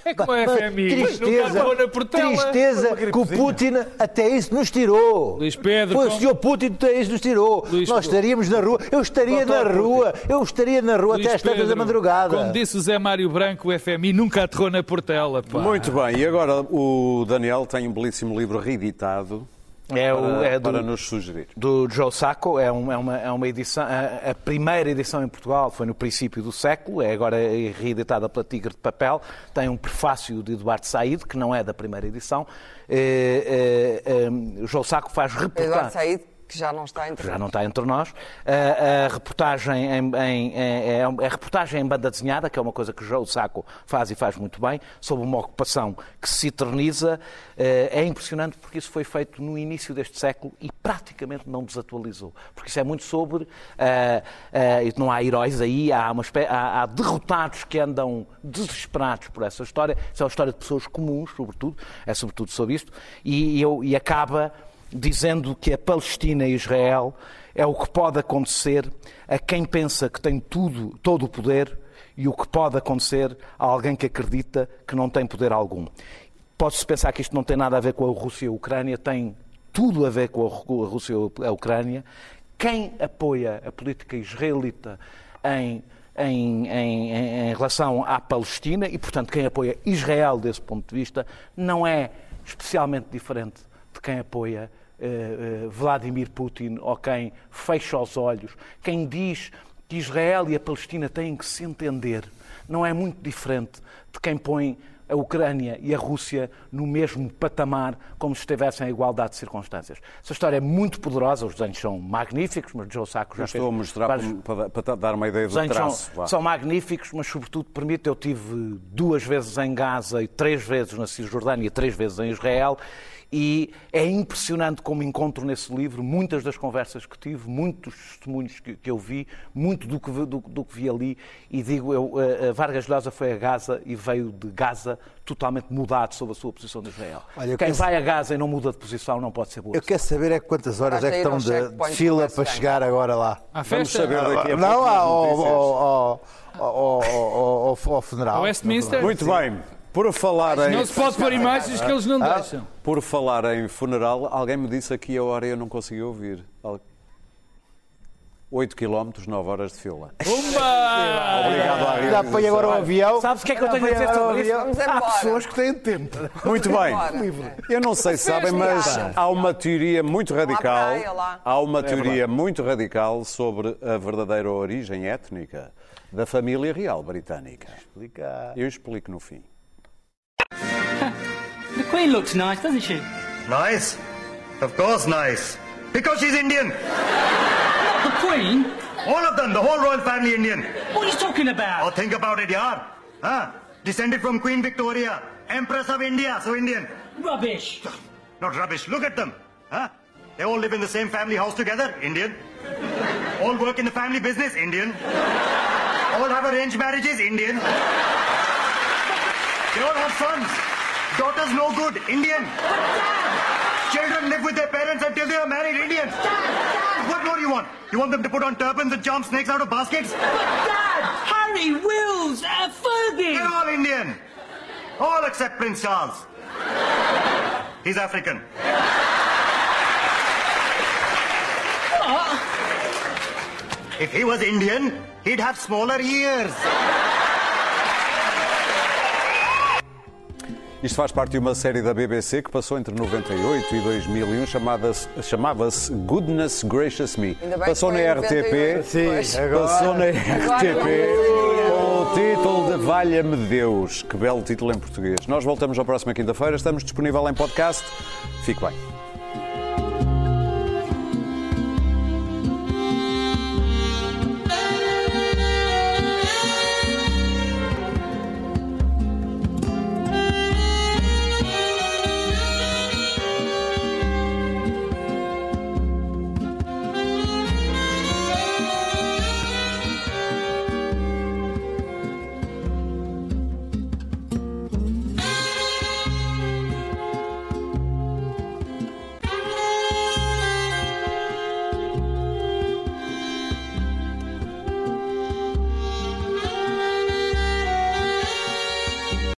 É como a FMI, nunca Tristeza, na tristeza que o Putin até isso nos tirou. Luís Pedro, Foi o senhor Putin até isso nos tirou. Luís Nós estaríamos na rua. Eu estaria na Doutor rua. Eu estaria na rua Luís até às tantas da madrugada. Como disse o Zé Mário Branco, o FMI nunca aterrou na Portela. Pá. Muito bem. E agora o Daniel tem um belíssimo livro reeditado É, o, para, é do, para nos sugerir. do Joe Sacco, é, um- é uma, é uma edição, a, a primeira edição em Portugal foi no princípio do século, é agora reeditada pela Tigre de Papel, tem um prefácio de Eduardo Said, que não é da primeira edição. Eh, eh, o Joe Sacco faz Eduardo reportagem. Said, que já não está entre Já não está entre nós. A, reportagem em, em- é, é a reportagem em banda desenhada, que é uma coisa que o João Saco faz e faz muito bem, sobre uma ocupação que se eterniza. Eh, É impressionante porque isso foi feito no início deste século e praticamente não desatualizou. Porque isso é muito sobre. eh, e não há heróis aí, há, uma há- há derrotados que andam desesperados por essa história. Isso é uma história de pessoas comuns, sobretudo. É sobretudo sobre isto. E, eu, e acaba dizendo que a Palestina e Israel é o que pode acontecer a quem pensa que tem tudo, todo o poder e o que pode acontecer a alguém que acredita que não tem poder algum. Pode-se pensar que isto não tem nada a ver com a Rússia e a Ucrânia, tem tudo a ver com a Rússia e a Ucrânia. Quem apoia a política israelita em, em, em, em relação à Palestina e, portanto, quem apoia Israel desse ponto de vista, não é especialmente diferente de quem apoia eh, eh, Vladimir Putin ou quem fecha os olhos, quem diz que Israel e a Palestina têm que se entender não é muito diferente de quem põe a Ucrânia e a Rússia no mesmo patamar, como se estivessem em igualdade de circunstâncias. Essa história é muito poderosa, os desenhos são magníficos, mas Joe Sacco já Eu estou a mostrar vários- para, para dar uma ideia do desenhos traço. são, são magníficos, mas sobretudo permite, eu tive duas vezes em Gaza e três vezes na Cisjordânia e três vezes em Israel, e é impressionante como encontro nesse livro muitas das conversas que tive, muitos testemunhos que, que eu vi, muito do que, vi- do, do que vi ali, e digo, eu, a, a Vargas Llosa foi a Gaza e veio de Gaza totalmente mudado sobre a sua posição de Israel. Olha, Quem quero- vai a Gaza e não muda de posição não pode ser boa. Eu quero saber é quantas horas é que estão de, de fila para chegar agora lá. À Vamos festa? saber daqui a pouco. Não, ao, ao, notícias. ao, ao, ao, ao, ao funeral. Ao Westminster? Muito bem. Por falar em, Não se pode pôr imagens que eles não Ah. deixam. por falar em funeral, alguém me disse aqui a hora e eu não consegui ouvir. Al- 8 km, 9 horas de fila. Pumba! Obrigado à Já põe agora o avião. Sabes o que é que eu tenho a dizer sobre isso? Vamos Há pessoas que têm tempo. Muito bem. Eu não sei se sabem, mas há uma teoria muito radical. Há uma teoria muito radical sobre a verdadeira origem étnica da família real britânica. Eu explico no fim. The Queen looks nice, doesn't she? Nice? Of course nice. Because she's Indian. The Queen? All of them, the whole royal family Indian. What are you talking about? Oh, think about it, yaar. Huh? Descended from Queen Victoria, Empress of India, so Indian. Rubbish. Not rubbish, look at them. Huh? They all live in the same family house together, Indian. All work in the family business, Indian. All have arranged marriages, Indian. They all have sons. Daughters no good, Indian. Children live with their parents until they are married, Indian. What more do you want? You want them to put on turbans and jump snakes out of baskets? But Dad! Harry! Wills! Uh, Fergie! They're all Indian. All except Prince Charles. He's African. If he was Indian, he'd have smaller ears. Isto faz parte de uma série da BBC que passou entre 98 e 2001, chamada-se- chamava-se Goodness Gracious Me. Ainda bem Passou na RTP. 98. Pois. Sim, agora. Passou na RTP com o título de Valha-me Deus. Que belo título em português. Nós voltamos na próxima quinta-feira. Estamos disponível em podcast. Fique bem.